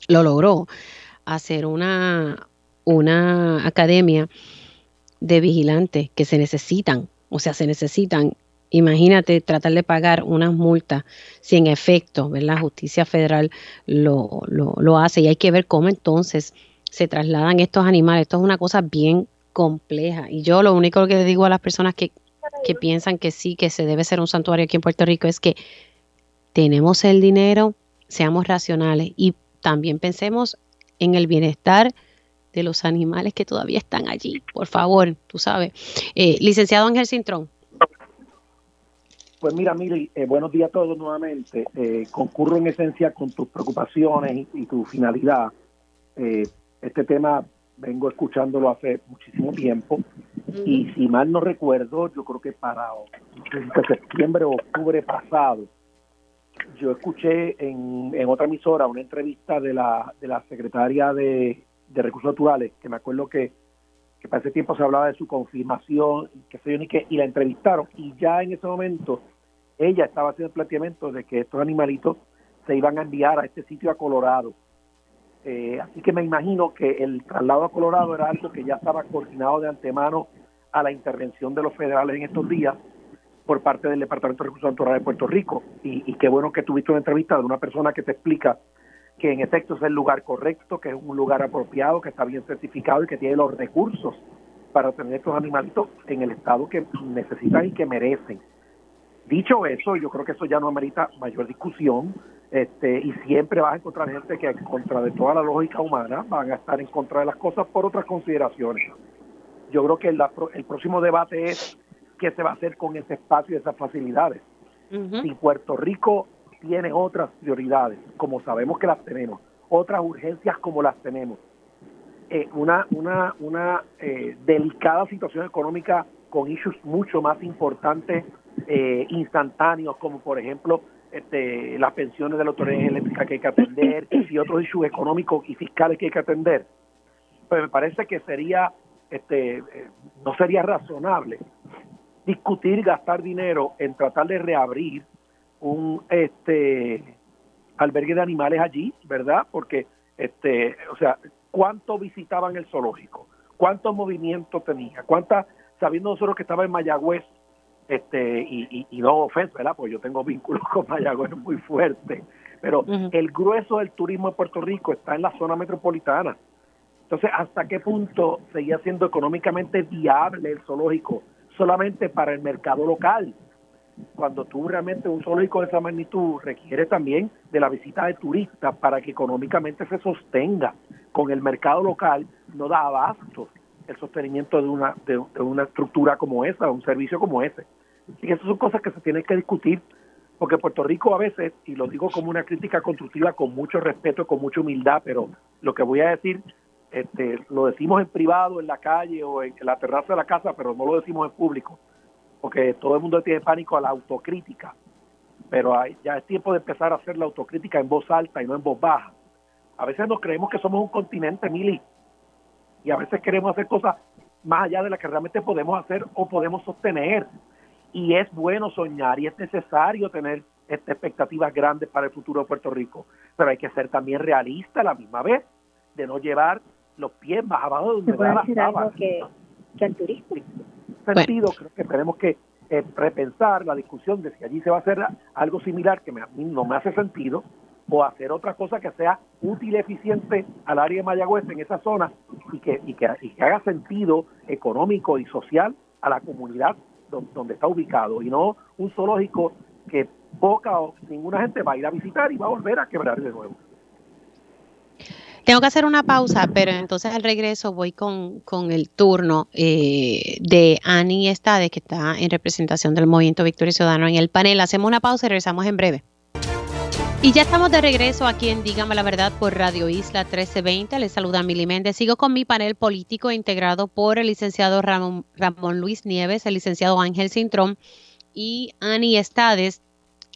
lo logró hacer una, una academia de vigilantes que se necesitan, o sea, se necesitan Imagínate tratar de pagar unas multas si en efecto, ¿verdad? Justicia Federal lo, lo, lo hace y hay que ver cómo entonces se trasladan estos animales. Esto es una cosa bien compleja. Y yo lo único que digo a las personas que, que piensan que sí, que se debe ser un santuario aquí en Puerto Rico, es que tenemos el dinero, seamos racionales y también pensemos en el bienestar de los animales que todavía están allí. Por favor, tú sabes. Eh, licenciado Ángel Cintrón. Pues mira, Mili, eh, buenos días a todos nuevamente. Eh, concurro en esencia con tus preocupaciones y, tu finalidad. este tema vengo escuchándolo hace muchísimo tiempo y si mal no recuerdo, yo creo que para septiembre o octubre pasado, yo escuché en, en otra emisora una entrevista de la, de la secretaria de, Recursos Naturales, que me acuerdo que, que para ese tiempo se hablaba de su confirmación, que sé yo ni qué, y la entrevistaron, y ya en ese momento ella estaba haciendo el planteamiento de que estos animalitos se iban a enviar a este sitio a Colorado. Eh, así que me imagino que el traslado a Colorado era algo que ya estaba coordinado de antemano a la intervención de los federales en estos días por parte del Departamento de Recursos Naturales de Puerto Rico. Y, qué bueno que tuviste una entrevista de una persona que te explica que en efecto es el lugar correcto, que es un lugar apropiado, que está bien certificado y que tiene los recursos para tener estos animalitos en el estado que necesitan y que merecen. Dicho eso, yo creo que eso ya no amerita mayor discusión este, y siempre vas a encontrar gente que en contra de toda la lógica humana van a estar en contra de las cosas por otras consideraciones. Yo creo que el próximo debate es qué se va a hacer con ese espacio y esas facilidades. Si Puerto Rico tiene otras prioridades, como sabemos que las tenemos, otras urgencias como las tenemos, eh, una, una, una eh, delicada situación económica con issues mucho más importantes, eh, instantáneos, como por ejemplo este, las pensiones de la autoridad eléctrica que hay que atender y otros issues económicos y fiscales que hay que atender, pues me parece que sería, este, no sería razonable discutir gastar dinero en tratar de reabrir un este albergue de animales allí, ¿verdad? Porque este, o sea, cuánto visitaban el zoológico, cuánto movimiento tenía, cuántas, sabiendo nosotros que estaba en Mayagüez, este, y, y, no ofensa, ¿verdad? Pues yo tengo vínculos con Mayagüez muy fuertes, pero el grueso del turismo de Puerto Rico está en la zona metropolitana. Entonces, ¿hasta qué punto seguía siendo económicamente viable el zoológico solamente para el mercado local. Cuando tú realmente un zoológico de esa magnitud requiere también de la visita de turistas para que económicamente se sostenga con el mercado local, no da abasto el sostenimiento de una, de, una estructura como esa, un servicio como ese. Y esas son cosas que se tienen que discutir, porque Puerto Rico a veces, y lo digo como una crítica constructiva con mucho respeto, con mucha humildad, pero lo que voy a decir este, lo decimos en privado, en la calle o en la terraza de la casa, pero no lo decimos en público, porque todo el mundo tiene pánico a la autocrítica. Pero ya es tiempo de empezar a hacer la autocrítica en voz alta y no en voz baja. A veces nos creemos que somos un continente, Mili, y a veces queremos hacer cosas más allá de las que realmente podemos hacer o podemos sostener. Y es bueno soñar y es necesario tener estas expectativas grandes para el futuro de Puerto Rico, pero hay que ser también realista a la misma vez, de no llevar los pies más abajo de donde va la algo que, que el turismo. Sentido, creo que tenemos que eh, repensar la discusión de si allí se va a hacer algo similar que me, no me hace sentido o hacer otra cosa que sea útil y eficiente al área de Mayagüez en esa zona y que, y que, haga sentido económico y social a la comunidad donde, está ubicado y no un zoológico que poca o ninguna gente va a ir a visitar y va a volver a quebrar de nuevo. Tengo que hacer una pausa, pero entonces al regreso voy con, el turno eh, de Ani Estade, que está en representación del Movimiento Victoria Ciudadano en el panel. Hacemos una pausa y regresamos en breve. Y ya estamos de regreso aquí en Dígame la Verdad por Radio Isla 1320. Les saluda Mili Méndez. Sigo con mi panel político integrado por el licenciado Ramón, Ramón Luis Nieves, el licenciado Ángel Cintrón y Ani Estades,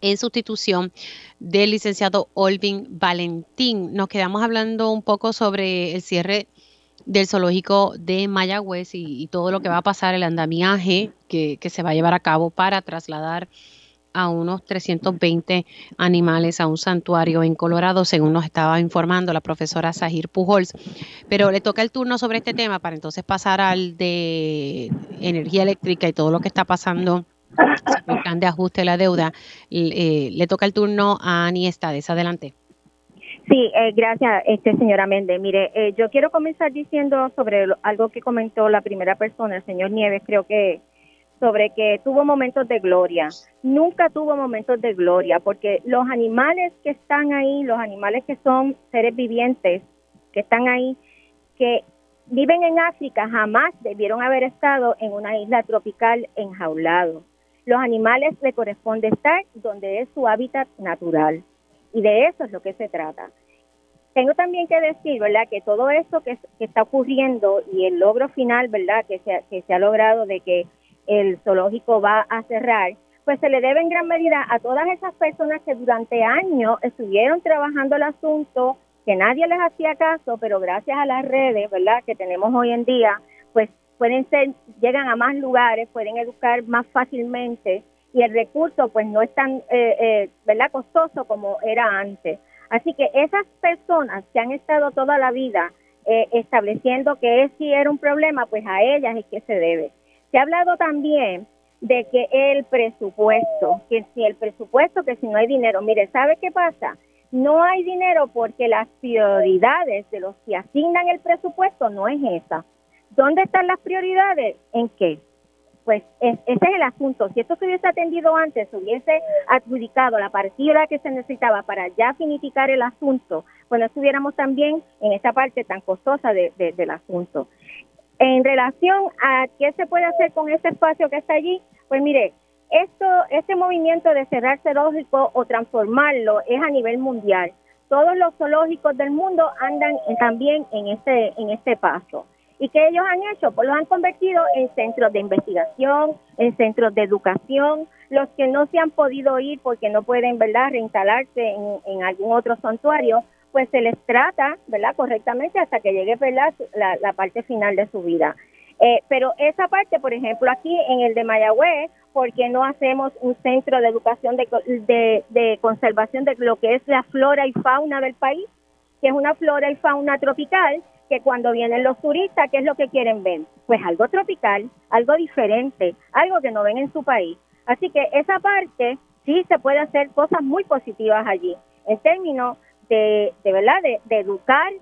en sustitución del licenciado Olvin Valentín. Nos quedamos hablando un poco sobre el cierre del zoológico de Mayagüez y, todo lo que va a pasar, el andamiaje que, se va a llevar a cabo para trasladar a unos 320 animales a un santuario en Colorado, según nos estaba informando la profesora Sahir Pujols. Pero le toca el turno sobre este tema para entonces pasar al de energía eléctrica y todo lo que está pasando el plan de ajuste de la deuda. Eh, le toca el turno a Ani Estades. Adelante. Sí, eh, gracias, este señora Méndez. Mire, eh, yo quiero comenzar diciendo sobre algo que comentó la primera persona, el señor Nieves, creo que sobre que tuvo momentos de gloria. Nunca tuvo momentos de gloria, porque los animales que están ahí, los animales que son seres vivientes, que están ahí, que viven en África, jamás debieron haber estado en una isla tropical enjaulado. Los animales le corresponde estar donde es su hábitat natural. Y de eso es lo que se trata. Tengo también que decir, ¿verdad?, que todo esto que, está ocurriendo y el logro final, ¿verdad?, que se, que se ha logrado de que el zoológico va a cerrar, pues se le debe en gran medida a todas esas personas que durante años estuvieron trabajando el asunto, que nadie les hacía caso, pero gracias a las redes, ¿verdad?, que tenemos hoy en día, pues pueden ser, llegan a más lugares, pueden educar más fácilmente y el recurso pues no es tan, eh, eh, ¿verdad?, costoso como era antes. Así que esas personas que han estado toda la vida eh, estableciendo que si era un problema, pues a ellas es que se debe. Se ha hablado también de que el presupuesto, que si el presupuesto, que si no hay dinero, mire, ¿sabe qué pasa? No hay dinero porque las prioridades de los que asignan el presupuesto no es esa. ¿Dónde están las prioridades? ¿En qué? Pues ese es el asunto. Si esto se hubiese atendido antes, se hubiese adjudicado la partida que se necesitaba para ya finificar el asunto, pues no estuviéramos también en esta parte tan costosa del asunto. En relación a qué se puede hacer con ese espacio que está allí, pues mire, esto, este movimiento de cerrar zoológico o transformarlo es a nivel mundial. Todos los zoológicos del mundo andan también en este, en este paso. ¿Y qué ellos han hecho? Pues los han convertido en centros de investigación, en centros de educación. Los que no se han podido ir porque no pueden, ¿verdad?, reinstalarse en, algún otro santuario, pues se les trata, ¿verdad?, correctamente hasta que llegue, ¿verdad?, la, parte final de su vida. Eh, pero esa parte, por ejemplo, aquí en el de Mayagüez, ¿por qué no hacemos un centro de educación de, de, de conservación de lo que es la flora y fauna del país? Que es una flora y fauna tropical que cuando vienen los turistas, ¿qué es lo que quieren ver? Pues algo tropical, algo diferente, algo que no ven en su país. Así que esa parte sí se puede hacer cosas muy positivas allí, en términos de, de verdad, de, educar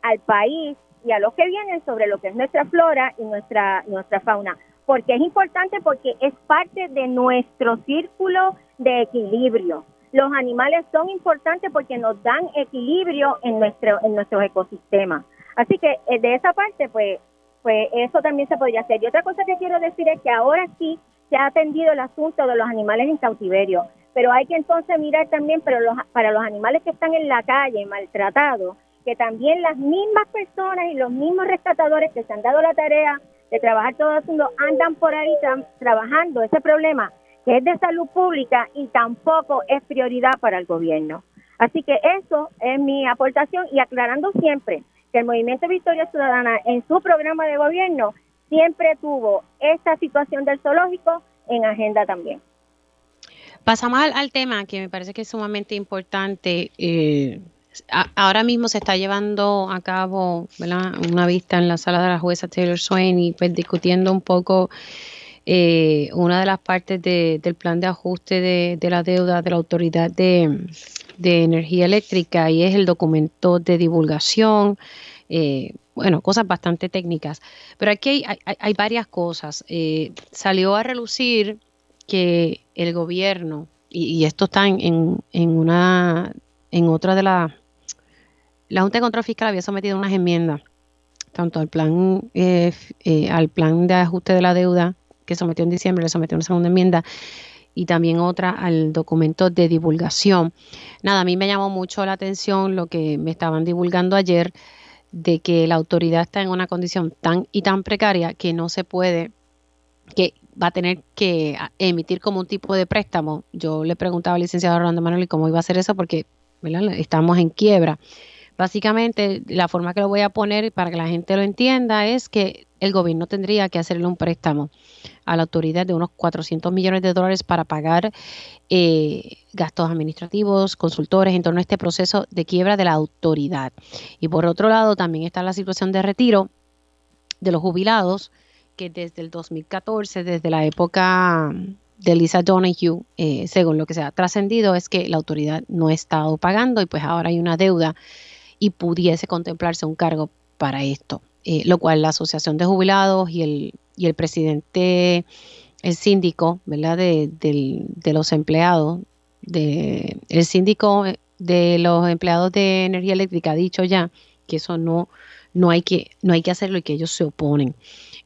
al país y a los que vienen sobre lo que es nuestra flora y nuestra, nuestra fauna. Porque es importante porque es parte de nuestro círculo de equilibrio. Los animales son importantes porque nos dan equilibrio en nuestro en nuestros ecosistemas. Así que eh, de esa parte, pues, pues eso también se podría hacer. Y otra cosa que quiero decir es que ahora sí se ha atendido el asunto de los animales en cautiverio pero hay que entonces mirar también para los, para los animales que están en la calle maltratados, que también las mismas personas y los mismos rescatadores que se han dado la tarea de trabajar todo el mundo andan por ahí trabajando ese problema que es de salud pública y tampoco es prioridad para el gobierno. Así que eso es mi aportación y aclarando siempre que el Movimiento Victoria Ciudadana en su programa de gobierno siempre tuvo esta situación del zoológico en agenda también. Pasamos al, tema que me parece que es sumamente importante. Eh, ahora mismo se está llevando a cabo una vista en la sala de la jueza Taylor Swain y pues discutiendo un poco eh, una de las partes del plan de ajuste de, la deuda de la Autoridad de, Energía Eléctrica y es el documento de divulgación. Eh, bueno, cosas bastante técnicas. Pero aquí hay, hay varias cosas. salió a relucir que el gobierno, y, esto está en, en, una, en otra de las, la Junta de Control Fiscal había sometido unas enmiendas, tanto al plan, eh, eh, al plan de ajuste de la deuda que sometió en diciembre, le sometió una segunda enmienda, y también otra al documento de divulgación. Nada, a mí me llamó mucho la atención lo que me estaban divulgando ayer de que la autoridad está en una condición tan y tan precaria que no se puede, que va a tener que emitir como un tipo de préstamo. Yo le preguntaba al licenciado Rolando Manuel cómo iba a hacer eso porque estamos en quiebra. Básicamente, la forma que lo voy a poner para que la gente lo entienda es que el gobierno tendría que hacerle un préstamo a la autoridad de unos 400 millones de dólares para pagar eh, gastos administrativos, consultores en torno a este proceso de quiebra de la autoridad. Y por otro lado, también está la situación de retiro de los jubilados que desde el 2014, desde la época de Lisa Donahue, eh, según lo que se ha trascendido, es que la autoridad no ha estado pagando y pues ahora hay una deuda y pudiese contemplarse un cargo para esto, eh, lo cual la Asociación de Jubilados y el, y el presidente, el síndico, ¿verdad? De, de los empleados, de, el síndico de los empleados de energía eléctrica ha dicho ya que eso no, no, hay, que, no hay que hacerlo y que ellos se oponen.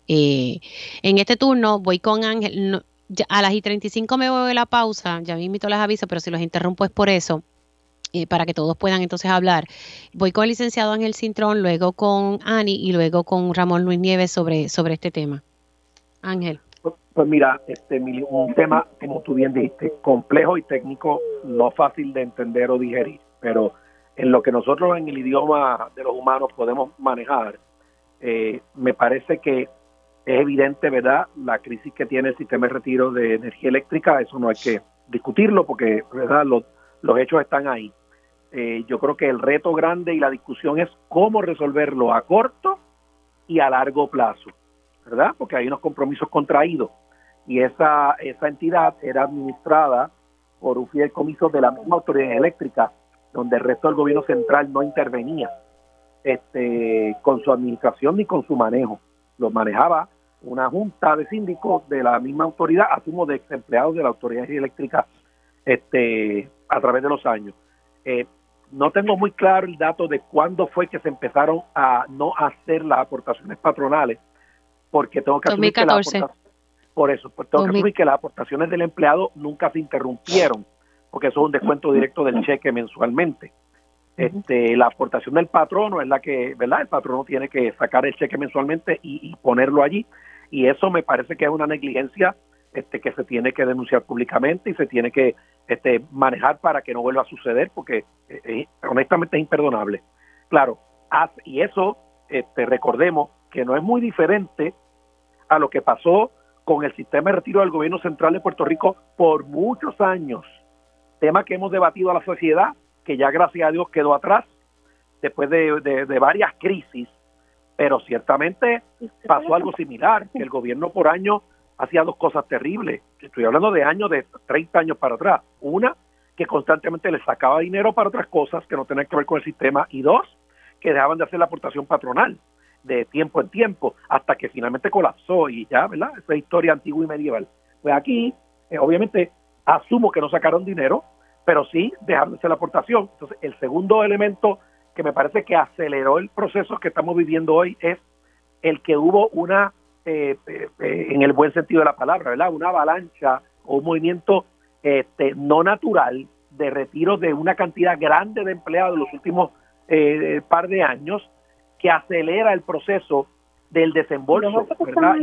Eh, en este turno voy con Ángel. a las y 35 me voy a la pausa. Ya me invito las aviso, pero si los interrumpo es por eso. Para que todos puedan entonces hablar. Voy con el licenciado Ángel Cintrón, luego con Ani y luego con Ramón Luis Nieves sobre, sobre este tema. Ángel. Pues, pues mira, este un tema, como tú bien dijiste, complejo y técnico, no fácil de entender o digerir, pero en lo que nosotros en el idioma de los humanos podemos manejar, eh, me parece que es evidente, ¿verdad?, la crisis que tiene el sistema de retiro de energía eléctrica, eso no hay que discutirlo porque, ¿verdad?, los, los hechos están ahí. Eh, yo creo que el reto grande y la discusión es cómo resolverlo a corto y a largo plazo, ¿verdad? Porque hay unos compromisos contraídos y esa, esa entidad era administrada por un fideicomiso de la misma autoridad eléctrica, donde el resto del gobierno central no intervenía este, con su administración ni con su manejo. Lo manejaba una junta de síndicos de la misma autoridad, asumo de ex empleados de la autoridad eléctrica este, a través de los años. Eh, no tengo muy claro el dato de cuándo fue que se empezaron a no hacer las aportaciones patronales, porque tengo que asumir que las por eso, pues tengo que asumir que las aportaciones del empleado nunca se interrumpieron, porque eso es un descuento directo del cheque mensualmente. Este, la aportación del patrono es la que, ¿verdad? El patrono tiene que sacar el cheque mensualmente y ponerlo allí y eso me parece que es una negligencia este, que se tiene que denunciar públicamente y se tiene que este, manejar para que no vuelva a suceder porque eh, eh, honestamente es imperdonable. Claro, y eso este, recordemos que no es muy diferente a lo que pasó con el sistema de retiro del gobierno central de Puerto Rico por muchos años, tema que hemos debatido a la sociedad, que ya gracias a Dios quedó atrás después de varias crisis pero ciertamente pasó algo similar, que el gobierno por año hacía dos cosas terribles. Estoy hablando de años de 30 años para atrás. Una, que constantemente le sacaba dinero para otras cosas que no tenían que ver con el sistema. Y dos, que dejaban de hacer la aportación patronal de tiempo en tiempo hasta que finalmente colapsó y ya, ¿verdad? Esa historia antigua y medieval. Pues aquí, eh, obviamente, asumo que no sacaron dinero, pero sí dejaron de hacer la aportación. Entonces, el segundo elemento que me parece que aceleró el proceso que estamos viviendo hoy es el que hubo una, eh, eh, eh, en el buen sentido de la palabra, ¿verdad? Una avalancha o un movimiento este, no natural de retiro de una cantidad grande de empleados en los últimos par de años que acelera el proceso del desembolso, ¿verdad?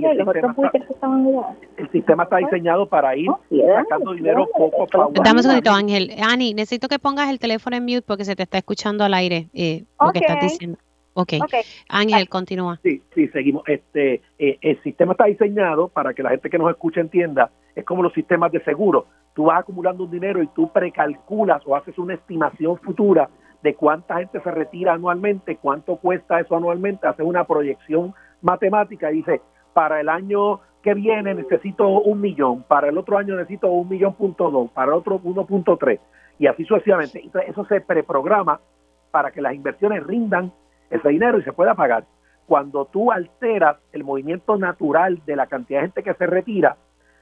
el, sistema está, diseñado para ir sacando dinero poco a poco. Dame un segundito, Ángel. Ani, necesito que pongas el teléfono en mute porque se te está escuchando al aire eh, lo que estás diciendo. Okay. ok. Ángel, continúa. Sí, sí, seguimos. Este, eh, el sistema está diseñado para que la gente que nos escucha entienda. Es como los sistemas de seguro. Tú vas acumulando un dinero y tú precalculas o haces una estimación futura de cuánta gente se retira anualmente, cuánto cuesta eso anualmente, haces una proyección matemática y dice, para el año que viene necesito un millón, para el otro año necesito un millón punto dos, para el otro 1.3 y así sucesivamente. eso se preprograma para que las inversiones rindan ese dinero y se pueda pagar. Cuando tú alteras el movimiento natural de la cantidad de gente que se retira,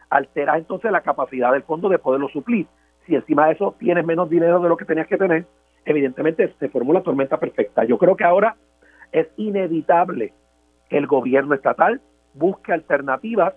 alteras entonces la capacidad del fondo de poderlo suplir. Si encima de eso tienes menos dinero de lo que tenías que tener, evidentemente se formula la tormenta perfecta. Yo creo que ahora es inevitable el gobierno estatal busque alternativas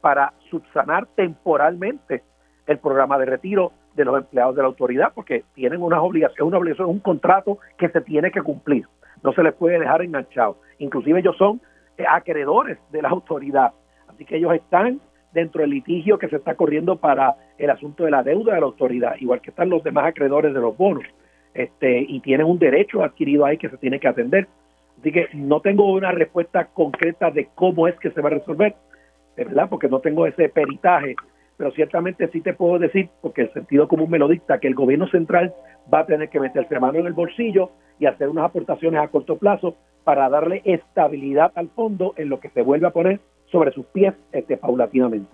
para subsanar temporalmente el programa de retiro de los empleados de la autoridad, porque tienen unas obligaciones, una obligación, un contrato que se tiene que cumplir. No se les puede dejar enganchados. Inclusive ellos son eh, acreedores de la autoridad. Así que ellos están dentro del litigio que se está corriendo para el asunto de la deuda de la autoridad, igual que están los demás acreedores de los bonos. Este, y tienen un derecho adquirido ahí que se tiene que atender. Así que no tengo una respuesta concreta de cómo es que se va a resolver, ¿verdad? Porque no tengo ese peritaje, pero ciertamente sí te puedo decir, porque el sentido común me lo dicta, que el gobierno central va a tener que meterse mano en el bolsillo y hacer unas aportaciones a corto plazo para darle estabilidad al fondo en lo que se vuelve a poner sobre sus pies este, paulatinamente.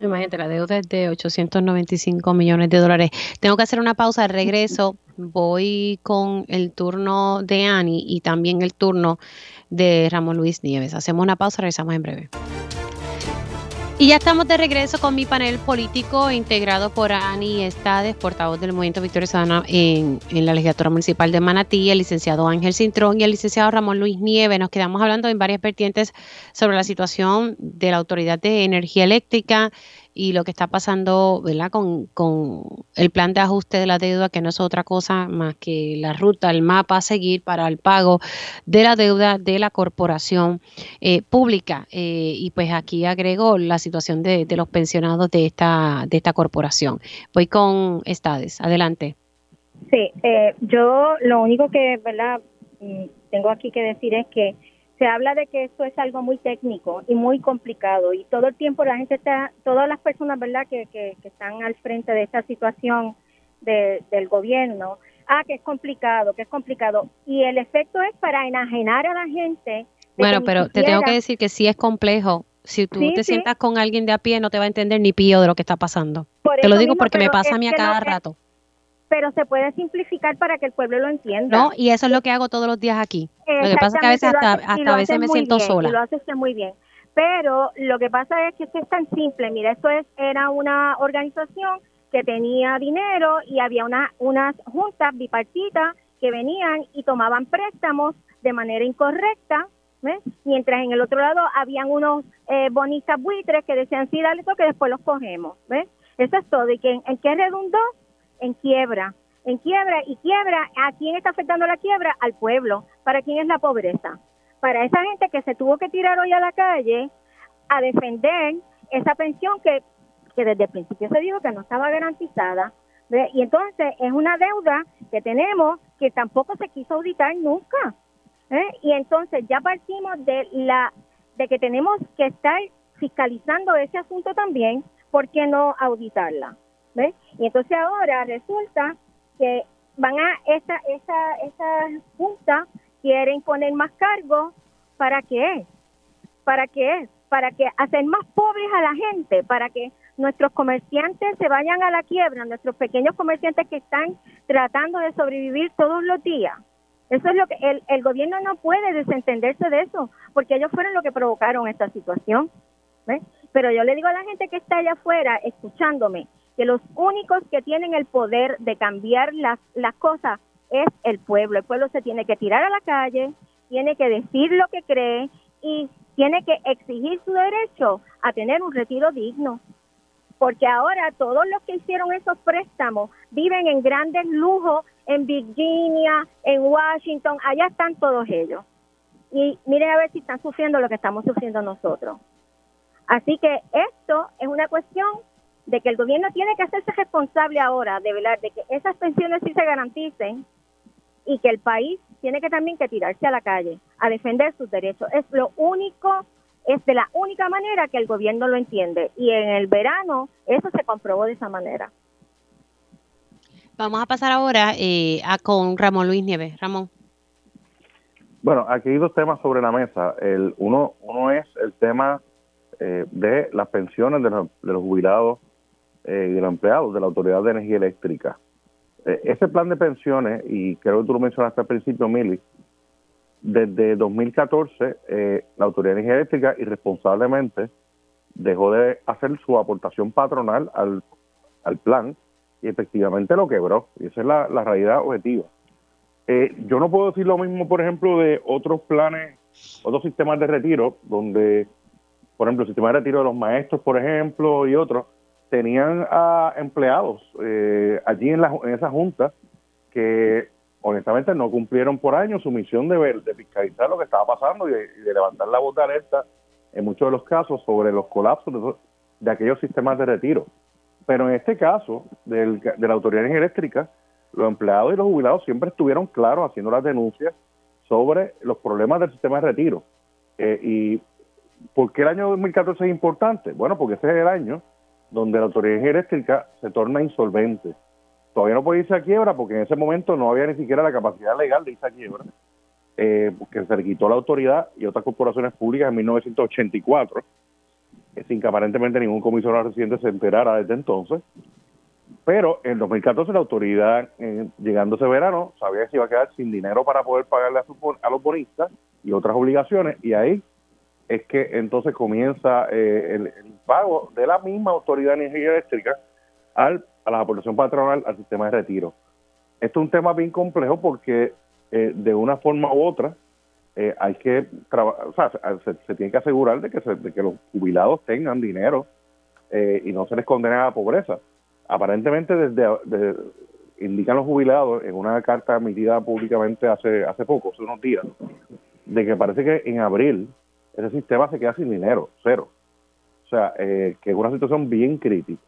Imagínate, la deuda es de 895 millones de dólares. Tengo que hacer una pausa, regreso, voy con el turno de Ani y también el turno de Ramón Luis Nieves. Hacemos una pausa, regresamos en breve. Y ya estamos de regreso con mi panel político integrado por Ani Estades, portavoz del Movimiento Victoria Ciudadana en, en, la legislatura municipal de Manatí, el licenciado Ángel Cintrón y el licenciado Ramón Luis Nieves. Nos quedamos hablando en varias vertientes sobre la situación de la Autoridad de Energía Eléctrica y lo que está pasando ¿verdad? Con, con el plan de ajuste de la deuda, que no es otra cosa más que la ruta, el mapa a seguir para el pago de la deuda de la corporación eh, pública. Eh, y pues aquí agrego la situación de, los pensionados de esta, de esta corporación. Voy con Estades. Adelante. Sí, eh, yo lo único que ¿verdad? Mm, tengo aquí que decir es que se habla de que esto es algo muy técnico y muy complicado y todo el tiempo la gente está, todas las personas, ¿verdad?, que, que, están al frente de esta situación del gobierno, ah, que es complicado, que es complicado. Y el efecto es para enajenar a la gente. Bueno, pero te tengo que decir que sí es complejo. Si tú te sientas con alguien de a pie, no te va a entender ni pío de lo que está pasando. te lo digo porque me pasa a mí a cada rato pero se puede simplificar para que el pueblo lo entienda. No, y eso es lo que hago todos los días aquí. Lo que pasa es que a veces hasta, a veces me siento sola. Y lo haces muy bien. Pero lo que pasa es que esto es tan simple. Mira, esto es era una organización que tenía dinero y había una, unas juntas bipartitas que venían y tomaban préstamos de manera incorrecta, ¿ves? mientras en el otro lado habían unos eh, bonistas buitres que decían, sí, dale esto que después los cogemos. ¿ves? Eso es todo. ¿Y que, en qué redundó? En quiebra, en quiebra y quiebra. ¿A quién está afectando la quiebra? Al pueblo. ¿Para quién es la pobreza? Para esa gente que se tuvo que tirar hoy a la calle a defender esa pensión que, que desde el principio se dijo que no estaba garantizada. Y entonces es una deuda que tenemos que tampoco se quiso auditar nunca. ¿eh? Y entonces ya partimos de la de que tenemos que estar fiscalizando ese asunto también, ¿por qué no auditarla? Y entonces ahora resulta que van a esa esa esa junta quieren poner más cargos para qué? ¿Para qué? Para que hacer más pobres a la gente, para que nuestros comerciantes se vayan a la quiebra, nuestros pequeños comerciantes que están tratando de sobrevivir todos los días. Eso es lo que el, el gobierno no puede desentenderse de eso, porque ellos fueron los que provocaron esta situación. Pero yo le digo a la gente que está allá afuera escuchándome, que los únicos que tienen el poder de cambiar las, las cosas es el pueblo. El pueblo se tiene que tirar a la calle, tiene que decir lo que cree y tiene que exigir su derecho a tener un retiro digno. Porque ahora todos los que hicieron esos préstamos viven en grandes lujos en Virginia, en Washington, allá están todos ellos. Y miren a ver si están sufriendo lo que estamos sufriendo nosotros. Así que esto es una cuestión de que el gobierno tiene que hacerse responsable ahora de velar de que esas pensiones sí se garanticen y que el país tiene que también que tirarse a la calle a defender sus derechos. Es lo único, es de la única manera que el gobierno lo entiende y en el verano eso se comprobó de esa manera. Vamos a pasar ahora eh, a con Ramón Luis Nieves. Ramón. Bueno, aquí hay dos temas sobre la mesa. El uno, uno es el tema eh, de las pensiones de los, de los jubilados eh, y los empleados de la Autoridad de Energía Eléctrica. Eh, ese plan de pensiones, y creo que tú lo mencionaste al principio, Mili, desde 2014 eh, la Autoridad de Energía Eléctrica irresponsablemente dejó de hacer su aportación patronal al, al plan y efectivamente lo quebró. Y esa es la, realidad objetiva. Eh, yo no puedo decir lo mismo, por ejemplo, de otros planes, otros sistemas de retiro, donde, por ejemplo, el sistema de retiro de los maestros, por ejemplo, y otros, tenían a empleados eh, allí en, la, en esa junta que honestamente no cumplieron por años su misión de, ver, de fiscalizar lo que estaba pasando y de, levantar la voz de alerta en muchos de los casos sobre los colapsos de, aquellos sistemas de retiro. Pero en este caso del, de la autoridad eléctrica, los empleados y los jubilados siempre estuvieron claros haciendo las denuncias sobre los problemas del sistema de retiro. Eh, ¿Y por qué el año 2014 es importante? Bueno, porque ese es el año donde la autoridad eléctrica se torna insolvente. Todavía no puede irse a quiebra porque en ese momento no había ni siquiera la capacidad legal de irse a quiebra, eh, porque se le quitó la autoridad y otras corporaciones públicas en 1984. sin que aparentemente ningún comisionado reciente se enterara desde entonces. Pero en 2014 la autoridad, eh, llegando ese verano, sabía que se iba a quedar sin dinero para poder pagarle a, a los bonistas y otras obligaciones, y ahí es que entonces comienza eh, el, pago de la misma autoridad de energía eléctrica al, a la aportación patronal al sistema de retiro. Esto es un tema bien complejo porque eh, de una forma u otra eh, hay que o sea, se, tiene que asegurar de que, que los jubilados tengan dinero y no se les condene a la pobreza. Aparentemente desde, indican los jubilados en una carta emitida públicamente hace hace poco, hace unos días, de que parece que en abril ese sistema se queda sin dinero, cero. O sea, eh, que es una situación bien crítica.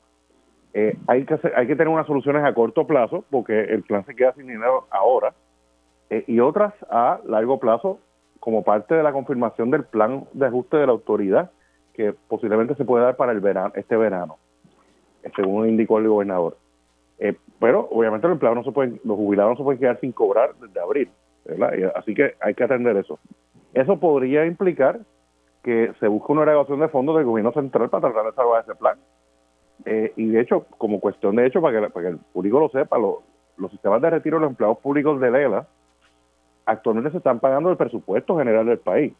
Eh, hay, que hay que tener unas soluciones a corto plazo porque el plan se queda sin dinero ahora eh, y otras a largo plazo como parte de la confirmación del plan de ajuste de la autoridad que posiblemente se puede dar para el verano, este verano, según indicó el gobernador. pero obviamente el plan no se puede, los jubilados no se pueden quedar sin cobrar desde abril, así que hay que atender eso. Eso podría implicar que se busca una erogación de fondos del gobierno central para tratar de salvar ese plan. Eh, y de hecho, como cuestión de hecho, para que, el público lo sepa, los sistemas de retiro de los empleados públicos de Lela actualmente se están pagando del presupuesto general del país.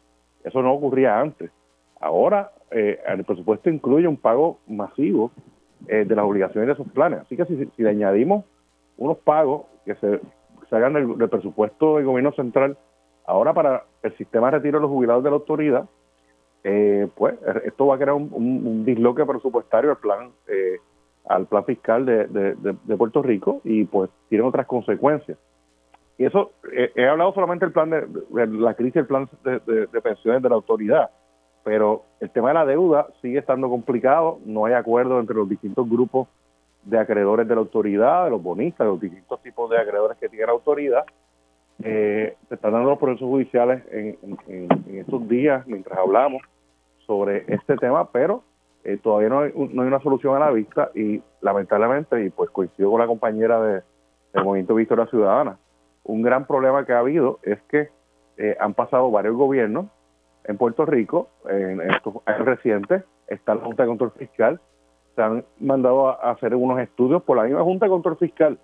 Eso no ocurría antes. Ahora eh, el presupuesto incluye un pago masivo eh, de las obligaciones de esos planes. Así que si, le añadimos unos pagos que se, hagan del, presupuesto del gobierno central, ahora para el sistema de retiro de los jubilados de la autoridad, eh, pues esto va a crear un, disloque presupuestario al plan eh, al plan fiscal de, Puerto Rico y pues tiene otras consecuencias. Y eso, eh, he hablado solamente del plan de, la crisis del plan de, pensiones de la autoridad, pero el tema de la deuda sigue estando complicado, no hay acuerdo entre los distintos grupos de acreedores de la autoridad, de los bonistas, de los distintos tipos de acreedores que tiene la autoridad. se están dando los procesos judiciales en estos días mientras hablamos sobre este tema, pero eh, todavía no hay, no hay, una solución a la vista y lamentablemente, y pues coincido con la compañera de, del Movimiento Victoria Ciudadana, un gran problema que ha habido es que eh, han pasado varios gobiernos en Puerto Rico, en estos años recientes, está la Junta de Control Fiscal, se han mandado a hacer unos estudios por la misma Junta de Control Fiscal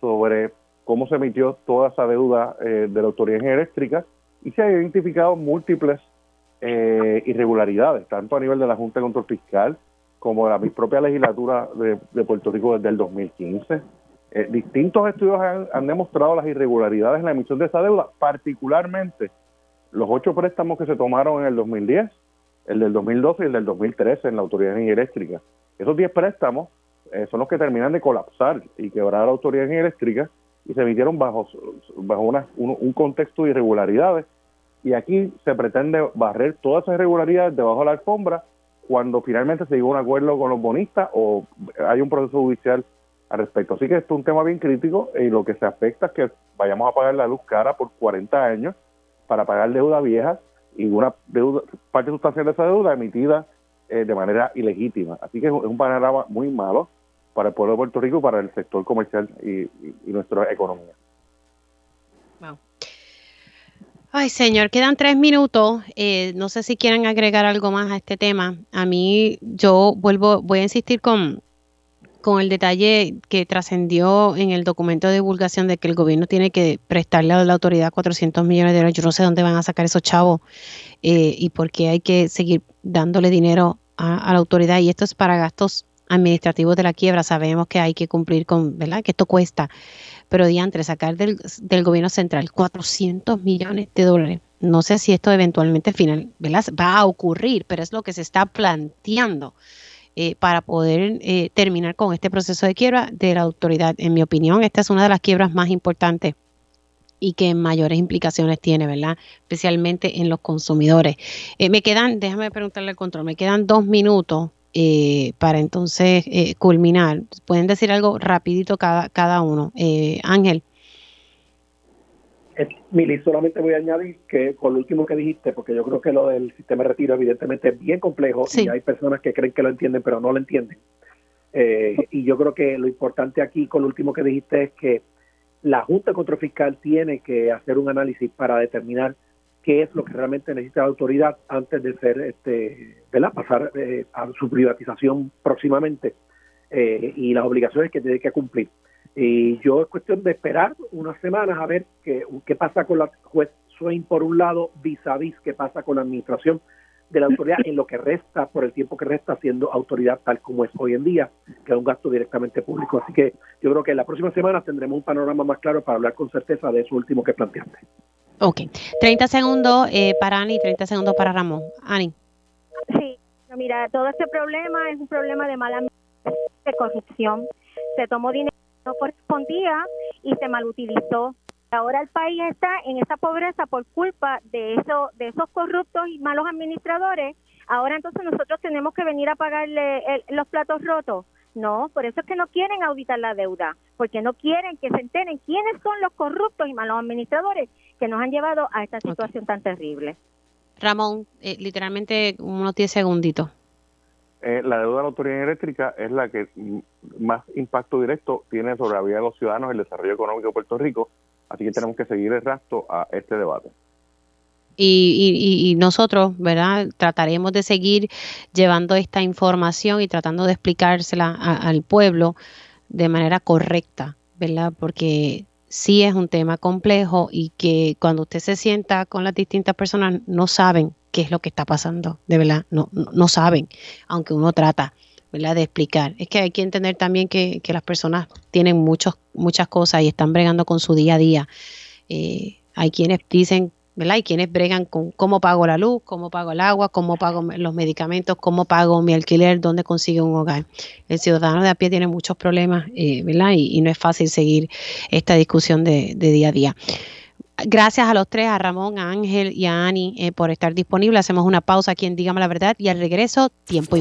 sobre cómo se emitió toda esa deuda eh, de la autoridad eléctrica y se han identificado múltiples eh, irregularidades, tanto a nivel de la Junta de Control Fiscal como de la propia legislatura de, Puerto Rico desde el 2015. Eh, distintos estudios han, demostrado las irregularidades en la emisión de esa deuda, particularmente los ocho préstamos que se tomaron en el 2010, el del 2012 y el del 2013 en la Autoridad de Eléctrica. Esos diez préstamos eh, son los que terminan de colapsar y quebrar la Autoridad de Eléctrica y se emitieron bajo, bajo una, un contexto de irregularidades y aquí se pretende barrer todas esas irregularidades debajo de la alfombra cuando finalmente se llegó a un acuerdo con los bonistas o hay un proceso judicial al respecto. Así que esto es un tema bien crítico y lo que se afecta es que vayamos a pagar la luz cara por 40 años para pagar deuda vieja y una deuda, parte sustancial de esa deuda emitida eh, de manera ilegítima. Así que es un panorama muy malo para el pueblo de Puerto Rico, para el sector comercial y, y nuestra economía. Ay, señor, quedan tres minutos. Eh, no sé si quieren agregar algo más a este tema. A mí, yo vuelvo, voy a insistir con, con el detalle que trascendió en el documento de divulgación de que el gobierno tiene que prestarle a la autoridad 400 millones de dólares. Yo no sé dónde van a sacar esos chavos eh, y por qué hay que seguir dándole dinero a, a la autoridad. Y esto es para gastos administrativos de la quiebra. Sabemos que hay que cumplir con, ¿verdad? Que esto cuesta pero diantre, sacar del, del, gobierno central 400 millones de dólares. No sé si esto eventualmente final, va a ocurrir, pero es lo que se está planteando eh, para poder eh, terminar con este proceso de quiebra de la autoridad. En mi opinión, esta es una de las quiebras más importantes y que mayores implicaciones tiene, ¿verdad? Especialmente en los consumidores. Eh, me quedan, déjame preguntarle al control, me quedan dos minutos eh, para entonces eh, culminar. Pueden decir algo rapidito cada, cada uno. Eh, Ángel. Mili, solamente voy a añadir que con lo último que dijiste, porque yo creo que lo del sistema de retiro evidentemente es bien complejo y hay personas que creen que lo entienden pero no lo entienden. y yo creo que lo importante aquí con lo último que dijiste es que la Junta Control Fiscal tiene que hacer un análisis para determinar qué es lo que realmente necesita la autoridad antes de ser, este, ¿verdad? pasar eh, a su privatización próximamente eh, y las obligaciones que tiene que cumplir. Y yo es cuestión de esperar unas semanas a ver qué, pasa con la juez Swain por un lado, vis a vis qué pasa con la administración de la autoridad en lo que resta, por el tiempo que resta siendo autoridad tal como es hoy en día, que es un gasto directamente público. Así que yo creo que en la próxima semana tendremos un panorama más claro para hablar con certeza de eso último que planteaste. Ok, 30 segundos eh, para Ani, 30 segundos para Ramón. Ani. Sí, mira, todo este problema es un problema de mala de corrupción. Se tomó dinero que no correspondía y se malutilizó. Ahora el país está en esa pobreza por culpa de eso, de esos corruptos y malos administradores. Ahora entonces nosotros tenemos que venir a pagarle los platos rotos. No, por eso es que no quieren auditar la deuda, porque no quieren que se enteren quiénes son los corruptos y malos administradores que nos han llevado a esta situación tan terrible. Ramón, eh, literalmente unos 10 segunditos. Eh, la deuda de la autoridad eléctrica es la que más impacto directo tiene sobre la vida de los ciudadanos y el desarrollo económico de Puerto Rico, así que tenemos que seguir el rastro a este debate. Y, y, nosotros, ¿verdad? Trataremos de seguir llevando esta información y tratando de explicársela al pueblo de manera correcta, ¿verdad? Porque sí es un tema complejo y que cuando usted se sienta con las distintas personas no saben qué es lo que está pasando, de verdad, no, no, saben, aunque uno trata, ¿verdad?, de explicar. Es que hay que entender también que, que las personas tienen muchos, muchas cosas y están bregando con su día a día. Eh, hay quienes dicen ¿verdad? Hay quienes bregan con cómo pago la luz, cómo pago el agua, cómo pago los medicamentos, cómo pago mi alquiler, dónde consigo un hogar. El ciudadano de a pie tiene muchos problemas, eh, ¿verdad? Y, no es fácil seguir esta discusión de, día a día. Gracias a los tres, a Ramón, a Ángel y a Ani, eh, por estar disponibles. Hacemos una pausa aquí en Dígame la Verdad y al regreso, tiempo igual.